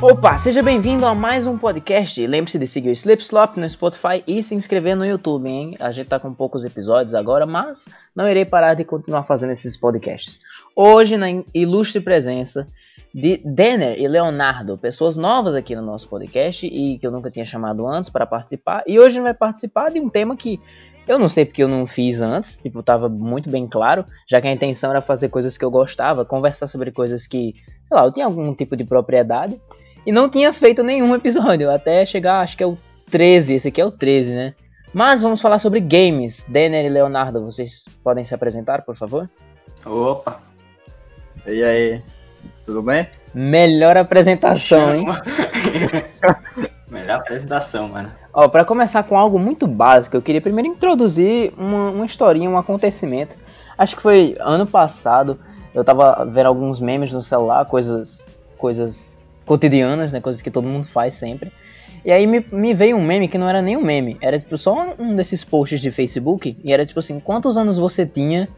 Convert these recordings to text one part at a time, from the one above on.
Opa, seja bem-vindo a mais um podcast. Lembre-se de seguir o Slipslop no Spotify e se inscrever no YouTube, hein? A gente tá com poucos episódios agora, mas não irei parar de continuar fazendo esses podcasts. Hoje, na ilustre presença de Denner e Leonardo, pessoas novas aqui no nosso podcast e que eu nunca tinha chamado antes para participar. E hoje vai participar de um tema que eu não sei porque eu não fiz antes, tipo, tava muito bem claro, já que a intenção era fazer coisas que eu gostava, conversar sobre coisas que, sei lá, eu tinha algum tipo de propriedade e não tinha feito nenhum episódio, até chegar, acho que é o 13, esse aqui é o 13, né? Mas vamos falar sobre games. Denner e Leonardo, vocês podem se apresentar, por favor? Opa! E aí, tudo bem? Melhor apresentação, hein? Melhor apresentação, mano. Ó, para começar com algo muito básico, eu queria primeiro introduzir uma, uma historinha, um acontecimento. Acho que foi ano passado, eu tava vendo alguns memes no celular, coisas, coisas cotidianas, né? Coisas que todo mundo faz sempre. E aí me, me veio um meme que não era nem um meme, era tipo só um desses posts de Facebook, e era tipo assim, quantos anos você tinha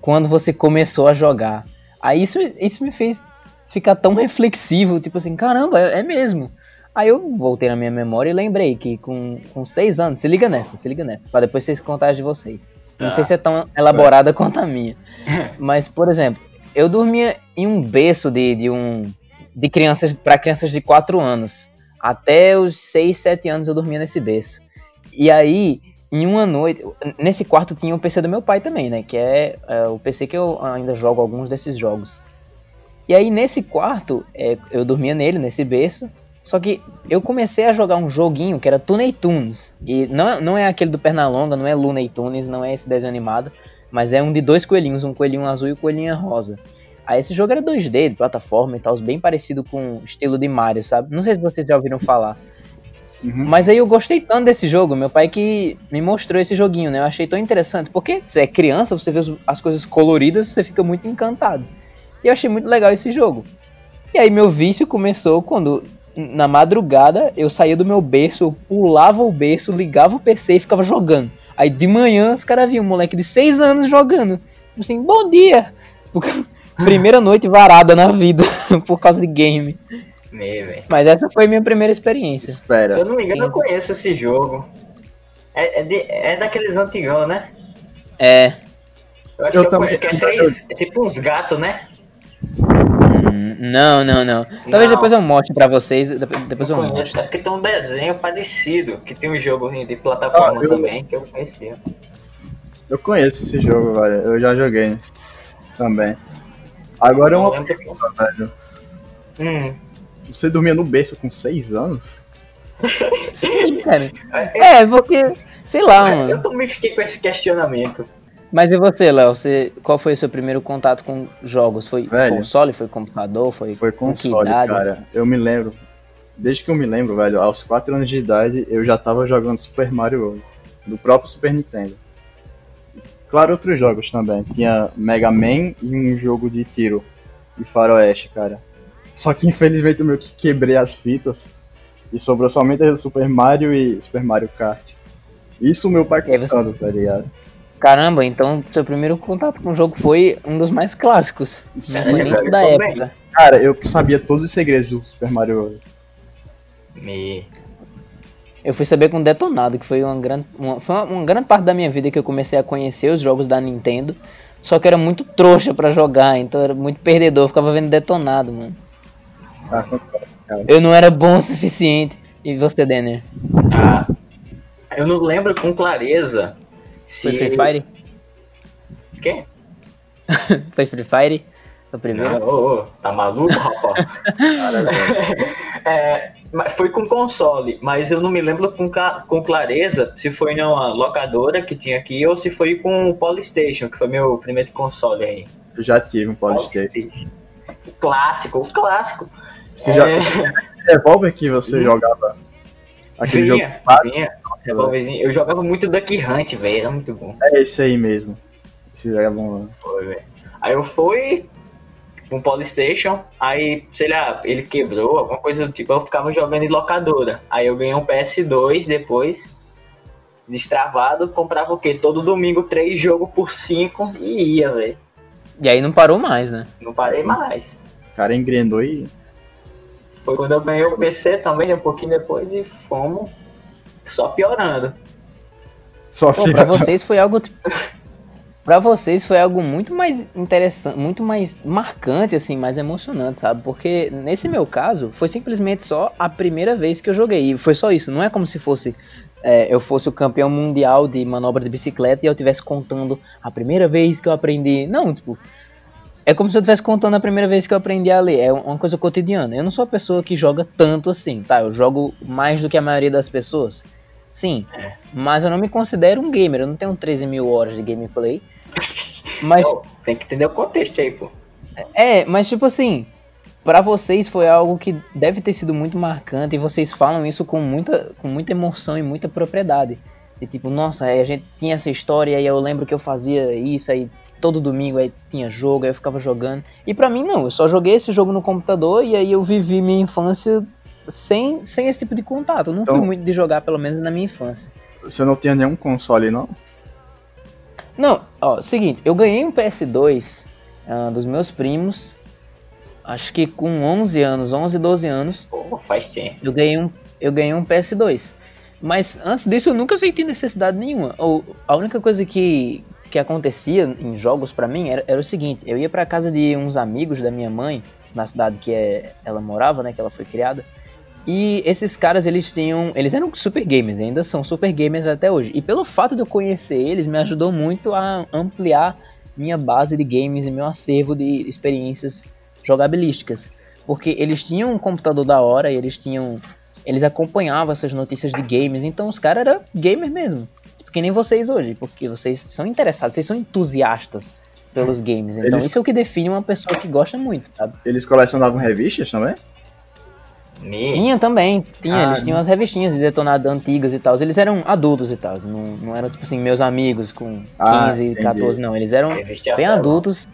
quando você começou a jogar? Aí isso, isso me fez ficar tão reflexivo, tipo assim, caramba, é, é mesmo. Aí eu voltei na minha memória e lembrei que com, com seis anos, se liga nessa, se liga nessa, pra depois vocês contarem de vocês. Não sei tá. se é tão elaborada quanto a minha. Mas, por exemplo, eu dormia em um berço de, de um. De crianças para crianças de 4 anos. Até os 6, 7 anos eu dormia nesse berço. E aí, em uma noite. Nesse quarto tinha o PC do meu pai também, né? Que é, é o PC que eu ainda jogo alguns desses jogos. E aí, nesse quarto, é, eu dormia nele, nesse berço. Só que eu comecei a jogar um joguinho que era Tooney Tunes. E não, não é aquele do Pernalonga, não é Looney Tunes, não é esse desenho animado. Mas é um de dois coelhinhos, um coelhinho azul e um coelhinho rosa. Aí esse jogo era 2D, de plataforma e tal, bem parecido com o estilo de Mario, sabe? Não sei se vocês já ouviram falar. Uhum. Mas aí eu gostei tanto desse jogo, meu pai que me mostrou esse joguinho, né? Eu achei tão interessante, porque você é criança, você vê as coisas coloridas, você fica muito encantado. E eu achei muito legal esse jogo. E aí meu vício começou quando na madrugada, eu saía do meu berço, eu pulava o berço, ligava o PC e ficava jogando. Aí de manhã os caras viam um moleque de 6 anos jogando. Tipo assim, bom dia! Tipo, primeira noite varada na vida por causa de game. Me, Mas essa foi minha primeira experiência. Espera. Se eu não me engano, eu conheço esse jogo. É, é, de, é daqueles antigão, né? É. Eu acho eu que, também... que é, três, é tipo uns gatos, né? Não, não, não. Talvez não. depois eu mostre pra vocês. Depois eu, eu mostre. Porque tem um desenho parecido, que tem um jogo de plataforma ah, eu... também, que eu conhecia. Eu conheço esse jogo, velho. Eu já joguei também. Agora é uma pergunta, velho. Hum. Você dormia no berço com 6 anos? Sim, cara. É, porque. Sei lá, mano. Eu também fiquei com esse questionamento. Mas e você, Léo? Você, qual foi o seu primeiro contato com jogos? Foi velho, console? Foi computador? Foi, foi console, cara. Eu me lembro. Desde que eu me lembro, velho, aos 4 anos de idade, eu já tava jogando Super Mario World. Do próprio Super Nintendo. Claro, outros jogos também. Tinha Mega Man e um jogo de tiro. E faroeste, cara. Só que infelizmente eu meio que quebrei as fitas. E sobrou somente Super Mario e Super Mario Kart. Isso meu pai contando, você... tá ligado? Caramba, então seu primeiro contato com o jogo foi um dos mais clássicos. Sim, é, da época. Cara, eu sabia todos os segredos do Super Mario. Me. Eu fui saber com Detonado, que foi uma grande, uma, foi uma, uma, grande parte da minha vida que eu comecei a conhecer os jogos da Nintendo. Só que era muito trouxa para jogar, então era muito perdedor, eu ficava vendo Detonado, mano. Ah, eu não era bom o suficiente. E você, Denner? Ah, eu não lembro com clareza se Foi Free Fire? Quem? Foi Free Fire? O primeiro? Não, ô, ô, tá maluco, rapaz? é, foi com console, mas eu não me lembro com, com clareza se foi numa locadora que tinha aqui ou se foi com o Polystation, que foi meu primeiro console aí. Eu já tive um Polystation. Polystation. Clássico, o clássico. Você é... já. Revolver que você jogava aquele vinha, jogo? Vinha. Revolverzinho. Eu jogava muito Duck Hunt, velho. Era muito bom. É esse aí mesmo. Esse jogo é bom. Foi, velho. Aí eu fui um Polystation, aí, sei lá, ele quebrou, alguma coisa do tipo, eu ficava jogando em locadora. Aí eu ganhei um PS2 depois, destravado, comprava o quê? Todo domingo três jogos por cinco e ia, velho. E aí não parou mais, né? Não parei mais. O cara engrenou e. Foi quando eu ganhei o PC também, um pouquinho depois, e fomos só piorando. Só Pô, pra vocês foi algo. Pra vocês foi algo muito mais interessante, muito mais marcante, assim, mais emocionante, sabe? Porque nesse meu caso, foi simplesmente só a primeira vez que eu joguei. E foi só isso. Não é como se fosse. é, eu fosse o campeão mundial de manobra de bicicleta e eu estivesse contando a primeira vez que eu aprendi. Não, tipo. É como se eu estivesse contando a primeira vez que eu aprendi a ler. É uma coisa cotidiana. Eu não sou a pessoa que joga tanto assim, tá? Eu jogo mais do que a maioria das pessoas. Sim. É. Mas eu não me considero um gamer. Eu não tenho 13 mil horas de gameplay. Mas, Pô, tem que entender o contexto aí, pô. é, mas tipo assim, pra vocês foi algo que deve ter sido muito marcante e vocês falam isso com muita, com muita emoção e muita propriedade. E tipo, nossa, aí a gente tinha essa história e eu lembro que eu fazia isso aí todo domingo aí tinha jogo, aí eu ficava jogando. E pra mim não, eu só joguei esse jogo no computador e aí eu vivi minha infância sem, sem esse tipo de contato. Eu não fui Então- muito de jogar, pelo menos na minha infância. Você não tinha nenhum console, não? Não, ó, seguinte, eu ganhei um PS2 ah, dos meus primos, acho que com 11 anos, 11, 12 anos, Pô, faz tempo. eu ganhei um, eu ganhei um PS2. Mas antes disso eu nunca senti necessidade nenhuma. Ou a única coisa que, que acontecia em jogos pra mim era, era o seguinte, eu ia pra casa de uns amigos da minha mãe, na cidade que é, ela morava, né, que ela foi criada. E esses caras, eles tinham. Eles eram super gamers, ainda são super gamers até hoje. E pelo fato de eu conhecer eles, me ajudou muito a ampliar minha base de games e meu acervo de experiências jogabilísticas. Porque eles tinham um computador da hora e eles tinham. Eles acompanhavam essas notícias de games, então os caras eram gamer mesmo. Tipo, que nem vocês hoje, porque vocês são interessados, vocês são entusiastas pelos games. Então Eles- isso é o que define uma pessoa que gosta muito, sabe? Eles colecionavam revistas também? Me... Tinha também, tinha, Ah, eles tinham as revistinhas de detonado antigas e tal. Eles eram adultos e tal, não, não eram tipo assim, meus amigos com 15, Ah, entendi. 14, não. Eles eram bem adultos.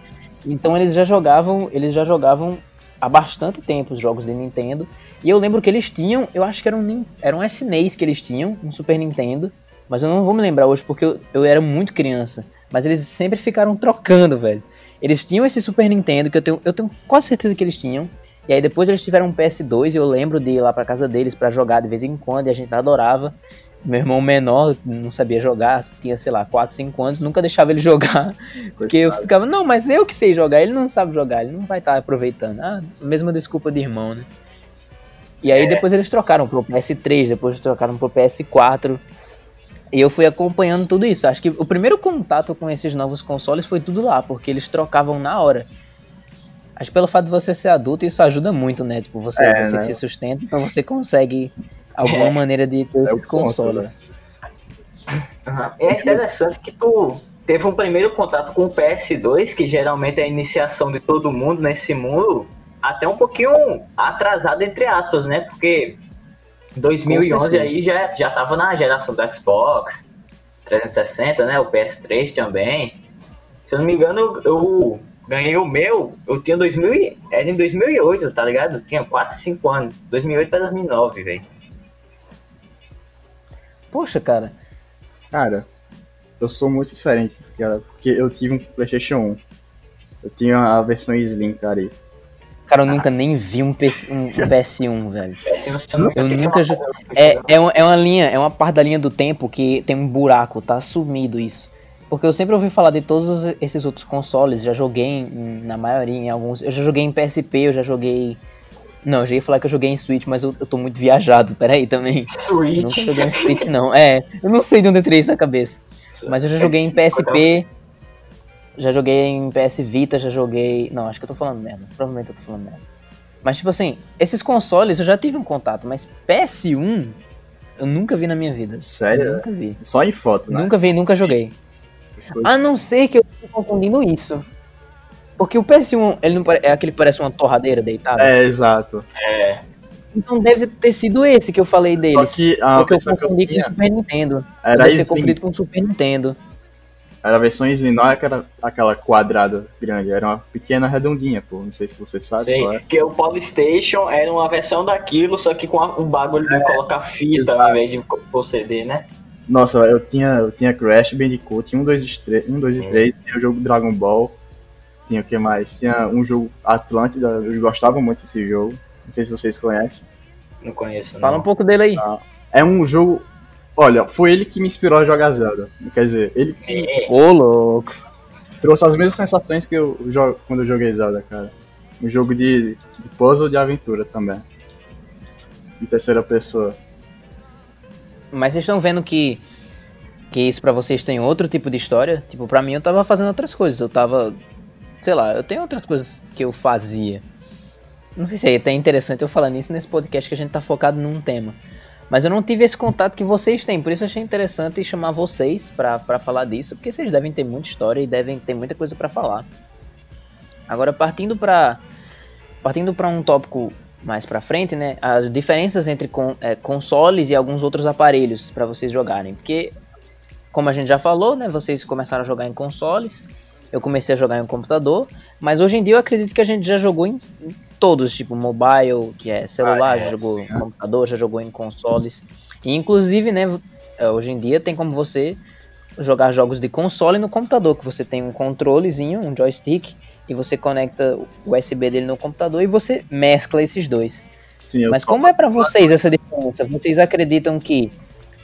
Então eles já jogavam, eles já jogavam há bastante tempo os jogos de Nintendo. E eu lembro que eles tinham, eu acho que era um, era um SNES que eles tinham, um Super Nintendo. Mas eu não vou me lembrar hoje porque eu, eu era muito criança. Mas eles sempre ficaram trocando, velho. Eles tinham esse Super Nintendo que eu tenho, eu tenho quase certeza que eles tinham. E aí depois eles tiveram um PS2 e eu lembro de ir lá pra casa deles pra jogar de vez em quando e a gente adorava. Meu irmão menor não sabia jogar, tinha, sei lá, 4, 5 anos, nunca deixava ele jogar. Porque eu ficava, não, mas eu que sei jogar, ele não sabe jogar, ele não vai estar aproveitando. Ah, mesma desculpa de irmão, né? E aí É. depois eles trocaram pro PS3, depois trocaram pro PS4. E eu fui acompanhando tudo isso. Acho que o primeiro contato com esses novos consoles foi tudo lá, porque eles trocavam na hora. Acho que pelo fato de você ser adulto, isso ajuda muito, né? Tipo, você, É, você né? que se sustenta, então você consegue alguma É. maneira de ter É ponto, consoles. É interessante que tu teve um primeiro contato com o PS2, que geralmente é a iniciação de todo mundo nesse mundo, até um pouquinho atrasado, entre aspas, né? Porque 2011 certeza. aí já, já tava na geração do Xbox 360, né? O PS3 também. Se eu não me engano, eu, eu ganhei o meu, eu tinha 2000, e- era em 2008, tá ligado? Eu tinha 4, 5 anos. 2008 pra 2009, velho. Poxa, cara. Cara, eu sou muito diferente, cara, porque eu tive um PlayStation 1. Eu tinha a versão Slim, cara. e- Cara, eu nunca nem vi um, PC, um PS1, velho. Eu tenho nunca É, é, uma, é uma linha, é uma parte da linha do tempo que tem um buraco, tá sumido isso. Porque eu sempre ouvi falar de todos os- esses outros consoles, já joguei em- na maioria, em alguns. Eu já joguei em PSP, eu já joguei. Não, eu já ia falar que eu joguei em Switch, mas eu, eu tô muito viajado, peraí também. Switch. Nunca joguei em Switch, não. É, eu não sei de onde eu tirei isso na cabeça. Mas eu já joguei em PSP, já joguei em PS Vita, já joguei. Não, acho que eu tô falando merda. Provavelmente eu tô falando merda. Mas, tipo assim, esses consoles eu já tive um contato, mas PS1 eu nunca vi na minha vida. Sério? Eu nunca vi. Só em foto, né? Nunca vi, nunca joguei. A não ser que eu tô confundindo isso. Porque o PS1, ele não pare- é aquele que parece uma torradeira deitada. É, exato. É, Então deve ter sido esse que eu falei deles. Só que a porque eu versão que eu confundi com o tinha Super Nintendo. era eu devo ter Slim. confundido com o Super Nintendo. Era a versão Slim, não era aquela, quadrada grande, era uma pequena redondinha, pô. Não sei se você sabe sei. é. Que o Polystation era uma versão daquilo, só que com o bagulho de colocar fita ao invés de pôr CD, né? Nossa, eu tinha, eu tinha Crash Bandicoot, 1, 2 e 3, 1, 2 e Hum. 3, tinha o jogo Dragon Ball, tinha o que mais? Tinha um jogo Atlântida, eu gostava muito desse jogo. Não sei se vocês conhecem. Não conheço, não. Fala um pouco dele aí. Ah. É um jogo. Olha, foi ele que me inspirou a jogar Zelda. Quer dizer, ele que É, Ô, louco. trouxe as mesmas sensações que eu jogo quando eu joguei Zelda, cara. Um jogo de, de puzzle de aventura também. Em terceira pessoa. Mas vocês estão vendo que que isso pra vocês tem outro tipo de história? Tipo, pra mim eu tava fazendo outras coisas. Eu tava, sei lá, eu tenho outras coisas que eu fazia. Não sei se é até interessante eu falar nisso nesse podcast que a gente tá focado num tema. Mas eu não tive esse contato que vocês têm, por isso eu achei interessante chamar vocês pra falar disso, porque vocês devem ter muita história e devem ter muita coisa pra falar. Agora partindo pra partindo para um tópico mais pra frente, né, as diferenças entre con- é, consoles e alguns outros aparelhos pra vocês jogarem, porque como a gente já falou, né, vocês começaram a jogar em consoles, eu comecei a jogar em um computador, mas hoje em dia eu acredito que a gente já jogou em, em todos, tipo mobile, que é celular, Ah, é, já jogou sim, em computador, já jogou em consoles. E inclusive, né, eh, hoje em dia tem como você jogar jogos de console no computador, que você tem um controlezinho, um joystick, e você conecta o USB dele no computador e você mescla esses dois. Sim, Mas como é pra vocês essa diferença? Vocês acreditam que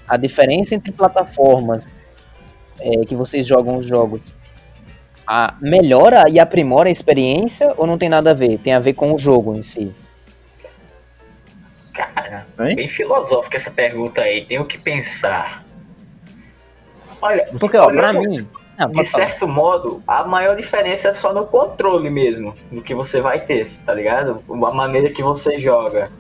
a diferença entre plataformas é, que vocês jogam os jogos a, melhora e aprimora a experiência ou não tem nada a ver? Tem a ver com o jogo em si? Cara, Hein? bem filosófica essa pergunta aí. Tenho que pensar. Olha, Porque, ó, pra mim. Não, De pode falar. certo modo, a maior diferença é só no controle mesmo, do que você vai ter, tá ligado? A maneira que você joga.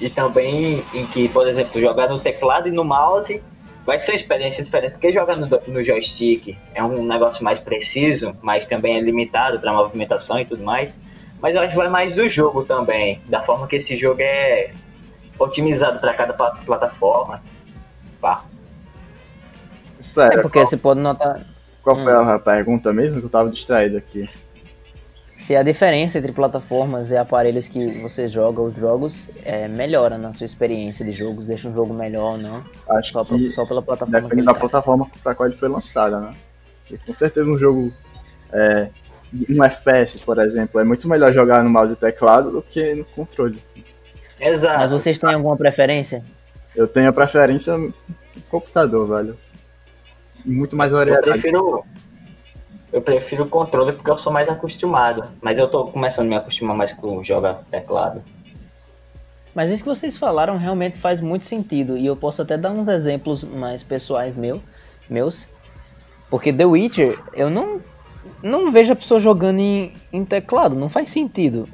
E também em que, por exemplo, jogar no teclado e no mouse vai ser uma experiência diferente, porque jogar no, no joystick é um negócio mais preciso, mas também é limitado para movimentação e tudo mais. Mas eu acho que vai mais do jogo também, da forma que esse jogo é otimizado para cada pla- plataforma. Pá. É porque você pode notar qual foi a pergunta mesmo que eu tava distraído aqui? se a diferença entre plataformas e aparelhos que você joga os jogos é, melhora na sua experiência de jogos, deixa um jogo melhor ou não, Acho só, que pra- só pela plataforma depende da tá. plataforma pra qual ele foi lançado, né? E com certeza um jogo. É, de- um FPS, por exemplo, é muito melhor jogar no mouse e teclado do que no controle. Exato. Mas vocês têm alguma preferência? Eu tenho a preferência no computador, velho. Muito mais Eu variedade. prefiro. Eu prefiro o controle porque eu sou mais acostumado. Mas eu tô começando a me acostumar mais com jogar teclado. Mas isso que vocês falaram realmente faz muito sentido. E eu posso até dar uns exemplos mais pessoais meu, meus. Porque The Witcher, eu não, não vejo a pessoa jogando em, em teclado. Não faz sentido.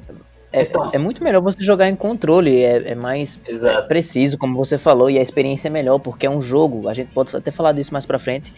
É, Então. é muito melhor você jogar em controle. É, é mais preciso, como você falou. E a experiência é melhor, porque é um jogo. A gente pode até falar disso mais pra frente.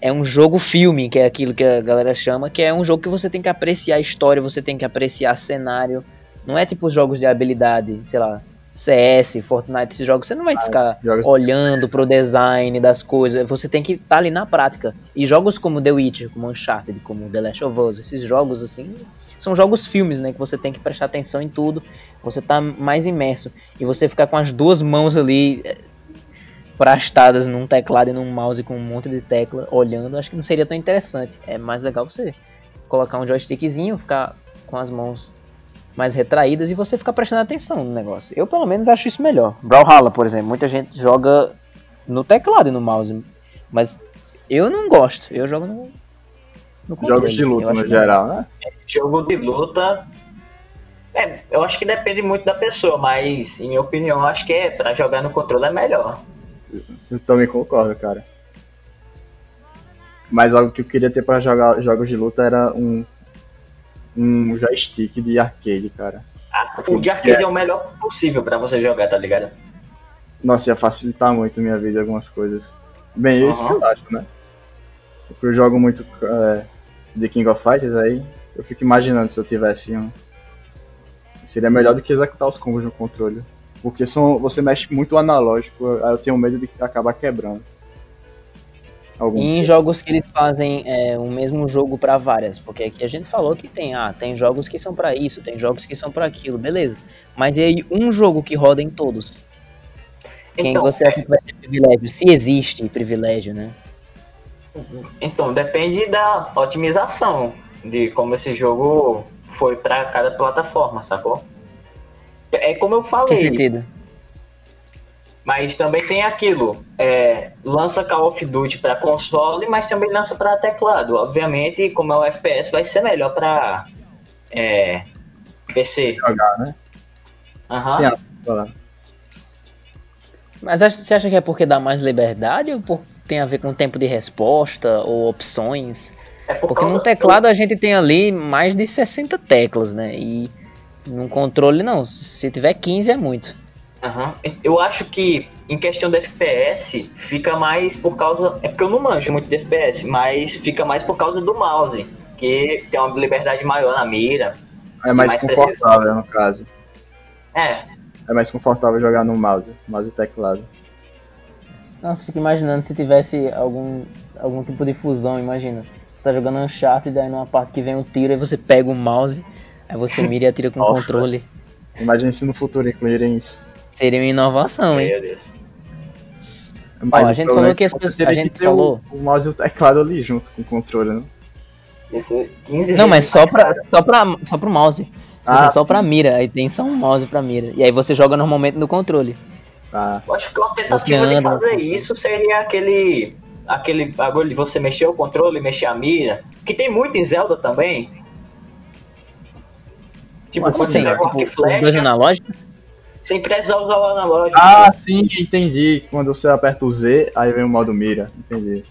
É um jogo filme, que é aquilo que a galera chama. Que é um jogo que você tem que apreciar a história, você tem que apreciar cenário. Não é tipo jogos de habilidade, sei lá, CS, Fortnite, esses jogos. Você não vai ficar jogos- olhando pro design das coisas. Você tem que estar ali na prática. E jogos como The Witcher, como Uncharted, como The Last of Us, esses jogos assim, são jogos filmes, né? Que você tem que prestar atenção em tudo. Você tá mais imerso. E você ficar com as duas mãos ali eh, prastadas num teclado e num mouse com um monte de tecla olhando, acho que não seria tão interessante. É mais legal você colocar um joystickzinho, ficar com as mãos mais retraídas e você ficar prestando atenção no negócio. Eu, pelo menos, acho isso melhor. Brawlhalla, por exemplo, muita gente joga no teclado e no mouse, mas eu não gosto. Eu jogo no, no controle. Jogos de Eu luta acho no geral, né? Jogo de luta. É, eu acho que depende muito da pessoa, mas em minha opinião, eu acho que é para jogar no controle é melhor. Eu também concordo, cara. Mas algo que eu queria ter pra jogar jogos de luta era um, um joystick de arcade, cara. Ah, O de arcade é o melhor possível para você jogar, tá ligado? Nossa, ia facilitar muito minha vida algumas coisas. Bem, é isso que eu acho, né? Porque eu jogo muito é, The King of Fighters aí, eu fico imaginando se eu tivesse um. Seria melhor do que executar os combos no controle. Porque são, você mexe muito analógico, aí eu tenho medo de acabar quebrando. Algum E em jogos que eles fazem é, o mesmo jogo pra várias, porque aqui a gente falou que tem, ah, tem jogos que são pra isso, tem jogos que são pra aquilo, beleza. Mas e aí um jogo que roda em todos? Quem Então, você acha que vai ter privilégio? Se existe privilégio, né? Então, depende da otimização de como esse jogo foi para cada plataforma, sacou? É como eu Que falei, sentido? Mas também tem aquilo. é, lança Call of Duty para console, mas também lança para teclado. Obviamente, como é o FPS, vai ser melhor para é, PC. Jogar, né? Aham. Sim, ah, falar. Mas você acha que é porque dá mais liberdade ou por, tem a ver com tempo de resposta ou opções? É por Porque no teclado a gente tem ali mais de 60 teclas, né? E no controle não, se tiver 15 é muito. Aham. Eu acho que em questão de FPS fica mais por causa. É porque eu não manjo muito de FPS, mas fica mais por causa do mouse. Que tem uma liberdade maior na mira. É mais Mais confortável, no caso. É, É mais confortável jogar no mouse, mouse e teclado. Nossa, fico imaginando se tivesse algum, algum tipo de fusão, imagina. Você tá jogando Uncharted, daí numa parte que vem um tiro, aí você pega o mouse, aí você mira e atira com o controle. Imagina se no futuro incluírem isso. Seria uma inovação, hein? meu Deus. Mas a o gente falou é que as você pessoas- a gente falou- O, o mouse e o teclado ali junto com o controle, né? Esse 15 Não, mas só pra, só pra, só pro mouse. Ah, Ah, só sim. pra mira, aí tem só um mouse pra mira. E aí você joga normalmente no controle. Tá. Eu acho que uma Você tentativa de anda- fazer isso seria aquele. aquele bagulho de você mexer o controle, mexer a mira. Que tem muito em Zelda também. Tipo, você Assim, tipo, e os dois flecha, analógicos. Sem precisar usar o analógico. Ah, sim, entendi. Quando você aperta o Z, aí vem o modo mira. Entendi.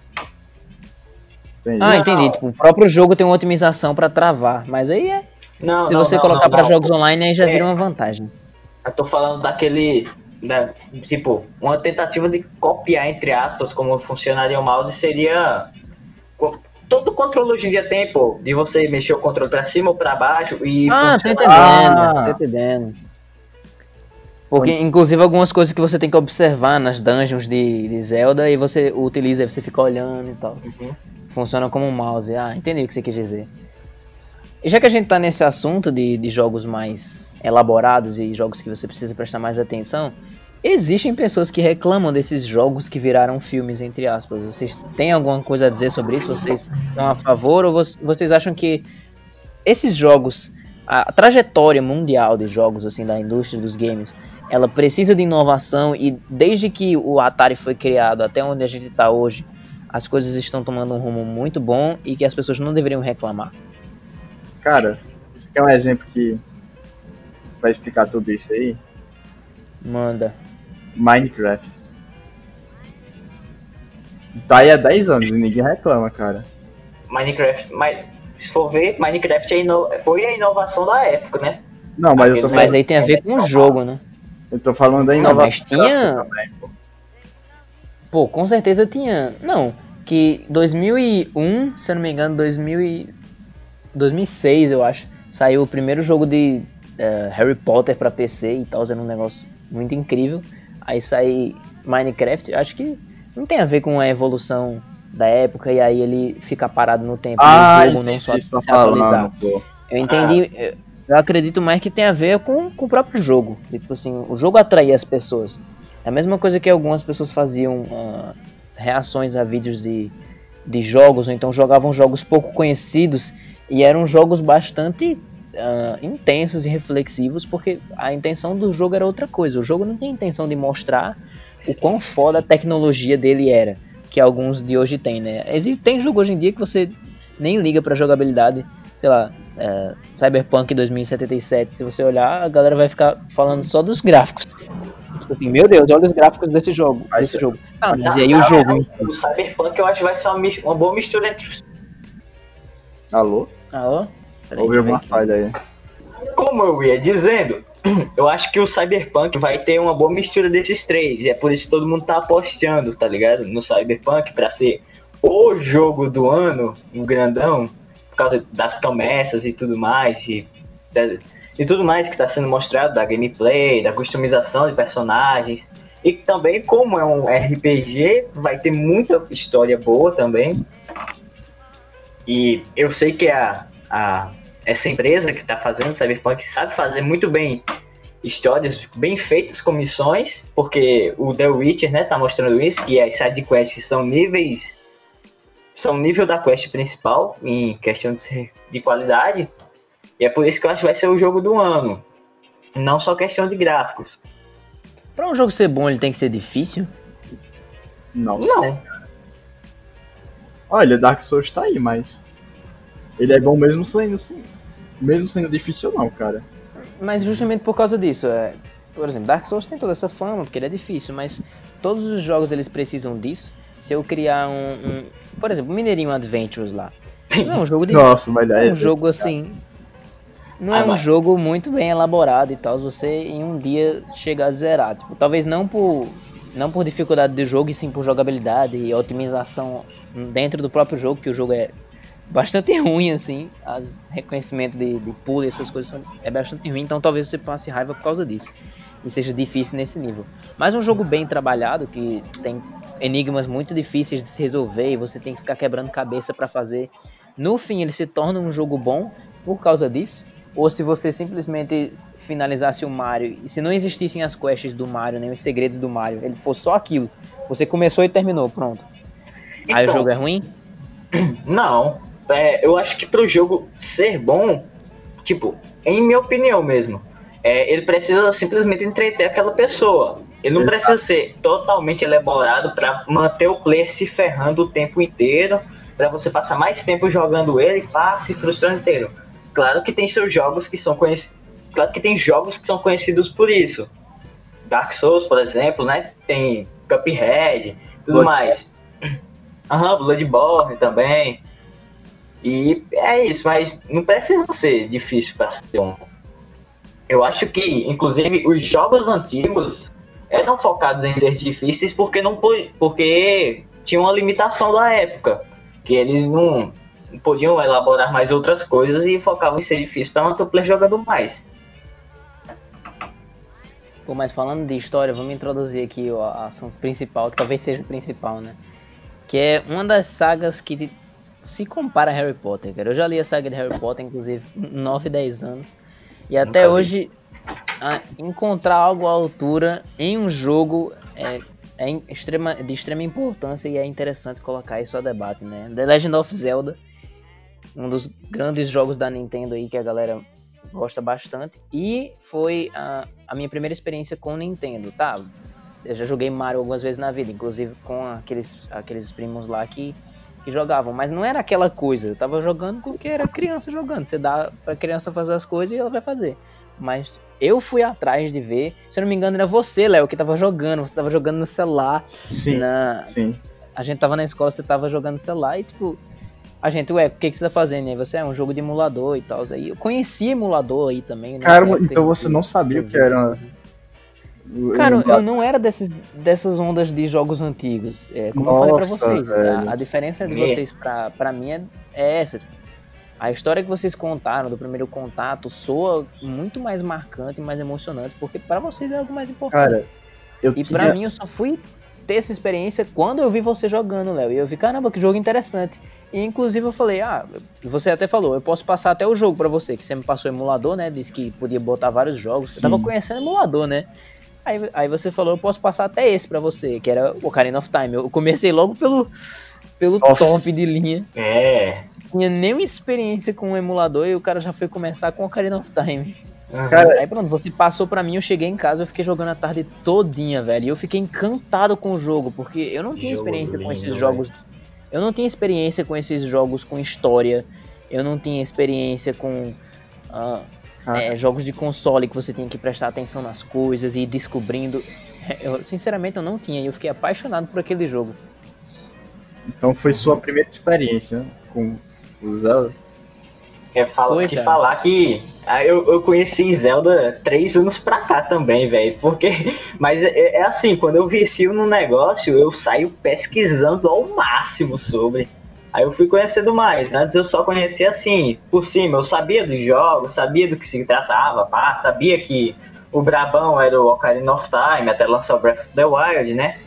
Entendi. Ah, entendi. Tipo, o próprio jogo tem uma otimização pra travar. Mas aí é. Não, Se não, você não, colocar não. jogos online, aí já É. vira uma vantagem. Eu tô falando daquele. da- tipo, uma tentativa de copiar, entre aspas, como funcionaria o mouse seria. Todo controle hoje em dia tem, pô, de você mexer o controle pra cima ou pra baixo e. Ah, tô funcionar. entendendo, Ah. tô entendendo. Porque, inclusive, algumas coisas que você tem que observar nas dungeons de, de Zelda e você utiliza, aí você fica olhando e tal. Uhum. Funciona como um mouse. Ah, entendi o que você quis dizer. E já que a gente tá nesse assunto de, de jogos mais elaborados e jogos que você precisa prestar mais atenção, existem pessoas que reclamam desses jogos que viraram filmes, entre aspas. Vocês têm alguma coisa a dizer sobre isso? Vocês são a favor ou vo- vocês acham que esses jogos, a trajetória mundial de jogos assim da indústria dos games, ela precisa de inovação e desde que o Atari foi criado até onde a gente está hoje, as coisas estão tomando um rumo muito bom e que as pessoas não deveriam reclamar. Cara, esse aqui é um exemplo que vai explicar tudo isso aí. Manda. Minecraft. Tá aí há 10 anos e ninguém reclama, cara. Minecraft, mas se for ver, Minecraft é ino- foi a inovação da época, né? Não, mas eu tô Mas falando, Mas aí tem a ver com o jogo, né? Eu tô falando da Não, inovação. mas tinha- também, pô. Pô, com certeza tinha. Não, que 2001, se eu não me engano, 2000 e... 2006, eu acho, saiu o primeiro jogo de eh, Harry Potter pra PC e tal, era um negócio muito incrível. Aí sai Minecraft, eu acho que não tem a ver com a evolução da época e aí ele fica parado no tempo. Ah, e o jogo não só tá falando. Eu entendi. eu- Eu acredito mais que tem a ver com, com o próprio jogo. Tipo assim, o jogo atraía as pessoas. É a mesma coisa que algumas pessoas faziam ah, reações a vídeos de, de jogos, ou então jogavam jogos pouco conhecidos e eram jogos bastante ah, intensos e reflexivos, porque a intenção do jogo era outra coisa. O jogo não tem intenção de mostrar o quão foda a tecnologia dele era, que alguns de hoje tem, né? Existe, tem jogo hoje em dia que você nem liga pra jogabilidade, sei lá, é, Cyberpunk 2077, se você olhar, a galera vai ficar falando só dos gráficos. Tipo assim, meu Deus, olha os gráficos desse jogo, Mas- desse jogo. Ah, mas e aí na o jogo? real, O Cyberpunk eu acho que vai ser uma, uma boa mistura entre os. Alô? Alô? Houve aqui. falha aí. Como eu ia dizendo, eu acho que o Cyberpunk vai ter uma boa mistura desses três. E é por isso que todo mundo tá apostando, tá ligado? No Cyberpunk pra ser o jogo do ano, um grandão, por causa das promessas e tudo mais. E, e tudo mais que está sendo mostrado da gameplay, da customização de personagens. E também, como é um RPG, vai ter muita história boa também. E eu sei que a, a, essa empresa que está fazendo Cyberpunk sabe fazer muito bem histórias bem feitas com missões, porque o The Witcher, né, tá mostrando isso, que as side quests são níveis são nível da quest principal em questão de, ser, de qualidade. E é por isso que eu acho que vai ser o jogo do ano. Não só questão de gráficos. Pra um jogo ser bom, ele tem que ser difícil? Não, Não. sei. Olha, Dark Souls tá aí, mas. Ele é bom mesmo sendo assim. Mesmo sendo difícil não, cara. Mas justamente por causa disso, é, por exemplo, Dark Souls tem toda essa fama, porque ele é difícil, mas todos os jogos eles precisam disso. Se eu criar um, um- por exemplo, Mineirinho Adventures lá, não é um jogo de Nossa, mas é é um jogo assim, não Ah, é um mas- jogo muito bem elaborado e tal, você em um dia chegar a zerar, tipo, talvez não por não por dificuldade do jogo, e sim por jogabilidade e otimização dentro do próprio jogo, que o jogo é bastante ruim, assim. As reconhecimento de, de pulo e essas coisas são, é bastante ruim, então talvez você passe raiva por causa disso. E seja difícil nesse nível. Mas um jogo bem trabalhado, que tem enigmas muito difíceis de se resolver e você tem que ficar quebrando cabeça pra fazer. No fim, ele se torna um jogo bom por causa disso. Ou se você simplesmente finalizasse o Mario e se não existissem as quests do Mario, nem os segredos do Mario, ele fosse só aquilo. Você começou e terminou, pronto. Aí o Então, jogo é ruim? Não. É, eu acho que pro jogo ser bom, tipo, em minha opinião mesmo, é, ele precisa simplesmente entreter aquela pessoa. Ele não Exato. precisa ser totalmente elaborado pra manter o player se ferrando o tempo inteiro, pra você passar mais tempo jogando ele e pá, se frustrando inteiro. Claro que tem seus jogos que são conhecidos. Claro que tem jogos que são conhecidos por isso. Dark Souls, por exemplo, né? Tem Cuphead, tudo Bloodborne. mais. Aham, Bloodborne também. E é isso, mas não precisa ser difícil para ser um. Eu acho que, inclusive, os jogos antigos eram focados em ser difíceis porque não po- porque tinha uma limitação da época, que eles não podiam elaborar mais outras coisas e focavam em ser difícil para manter o player jogando mais. Pô, mas falando de história, vamos introduzir aqui ó, a ação principal, que talvez seja a principal, né? Que é uma das sagas que se compara a Harry Potter, cara. Eu já li a saga de Harry Potter, inclusive, 9, 10 anos. E até Nunca hoje, encontrar algo à altura em um jogo é, é em- extrema, de extrema importância e é interessante colocar isso a debate, né? The Legend of Zelda, um dos grandes jogos da Nintendo aí que a galera gosta bastante. E foi a, a minha primeira experiência com o Nintendo, tá? Eu já joguei Mario algumas vezes na vida, inclusive com aqueles, aqueles primos lá que, que jogavam. Mas não era aquela coisa, eu tava jogando porque era criança jogando. Você dá pra criança fazer as coisas e ela vai fazer. Mas eu fui atrás de ver. Se eu não me engano, era você, Léo, que tava jogando. Você tava jogando no celular. Sim, Na, sim. a gente tava na escola, você tava jogando no celular e tipo. A gente, ué, o que, que você tá fazendo? Aí você é um jogo de emulador e tal. Aí eu conheci emulador aí também. nessa Cara, então você não sabia o que era. Cara, eu não era desses, dessas ondas de jogos antigos. É, como eu falei pra Nossa, vocês, a, a diferença de vocês pra, pra mim é, é essa. tipo, a história que vocês contaram do primeiro contato soa muito mais marcante, mais emocionante, porque pra vocês é algo mais importante. Cara, eu E tinha... pra mim eu só fui ter essa experiência quando eu vi você jogando, Léo. E eu vi, caramba, que jogo interessante. E inclusive eu falei, ah, você até falou, eu posso passar até o jogo pra você, que você me passou o emulador, né? Disse que podia botar vários jogos. Você Sim. tava conhecendo emulador, né? Aí, aí você falou, eu posso passar até esse pra você, que era o Ocarina of Time. Eu comecei logo pelo, pelo Nossa. top de linha. É. Não tinha nenhuma experiência com o emulador e o cara já foi começar com o Ocarina of Time. Cara, Aí pronto, você passou pra mim, eu cheguei em casa, eu fiquei jogando a tarde todinha, velho. E eu fiquei encantado com o jogo, porque eu não tinha experiência com lindo, esses velho. jogos. Eu não tinha experiência com esses jogos com história. Eu não tinha experiência com ah, Ah. é, jogos de console que você tinha que prestar atenção nas coisas e ir descobrindo. Eu, sinceramente, eu não tinha. E eu fiquei apaixonado por aquele jogo. então foi sua primeira experiência né, com o Zelda. É fala, Foi, te cara. falar que ah, eu, eu conheci Zelda três anos pra cá também, velho. Porque. Mas é, é assim, quando eu vicio no negócio, eu saio pesquisando ao máximo sobre. Aí eu fui conhecendo mais. Antes eu só conhecia assim, por cima. Eu sabia dos jogos, sabia do que se tratava, pá, sabia que o Brabão era o Ocarina of Time, até lançar o Breath of the Wild, né?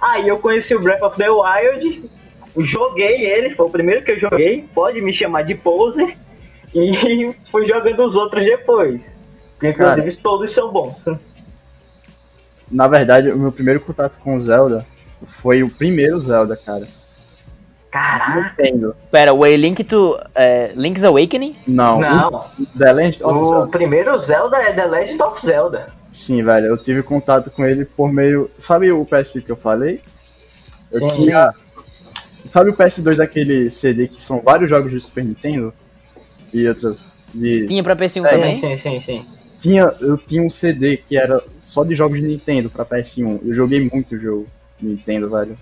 Aí eu conheci o Breath of the Wild, joguei ele, foi o primeiro que eu joguei, pode me chamar de poser, e fui jogando os outros depois. Inclusive todos são bons. Na verdade, o meu primeiro contato com o Zelda foi o primeiro Zelda, cara. Caraca! Nintendo. Pera, o A Link to. É, Link's Awakening? Não, Não, o The Legend of o Zelda. primeiro Zelda é The Legend of Zelda. Sim, velho, eu tive contato com ele por meio. Sabe o PS que eu falei? Eu Sim. tinha. Sabe o PS2 aquele CD que são vários jogos de Super Nintendo? E outros. De... Tinha pra PS1 É, também? Sim, sim, sim. Tinha, eu tinha um CD que era só de jogos de Nintendo pra PS1. Eu joguei muito jogo de Nintendo, velho.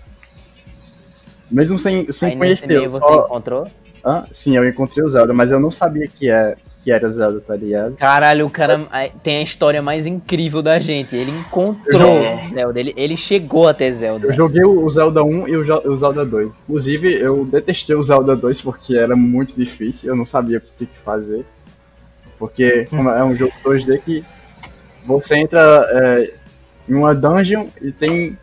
Mesmo sem, sem Aí nesse conhecer, meio eu você só... encontrou? Sim, eu encontrei o Zelda, mas eu não sabia que, é, que era Zelda, tá ligado? Caralho, o cara ai, tem a história mais incrível da gente. Ele encontrou Zelda, ele, ele chegou até Zelda. Eu joguei o Zelda 1 e o Zelda 2. Inclusive, eu detestei o Zelda 2 porque era muito difícil, eu não sabia o que tinha que fazer. Porque é um jogo 2D que você entra é, em uma dungeon e tem.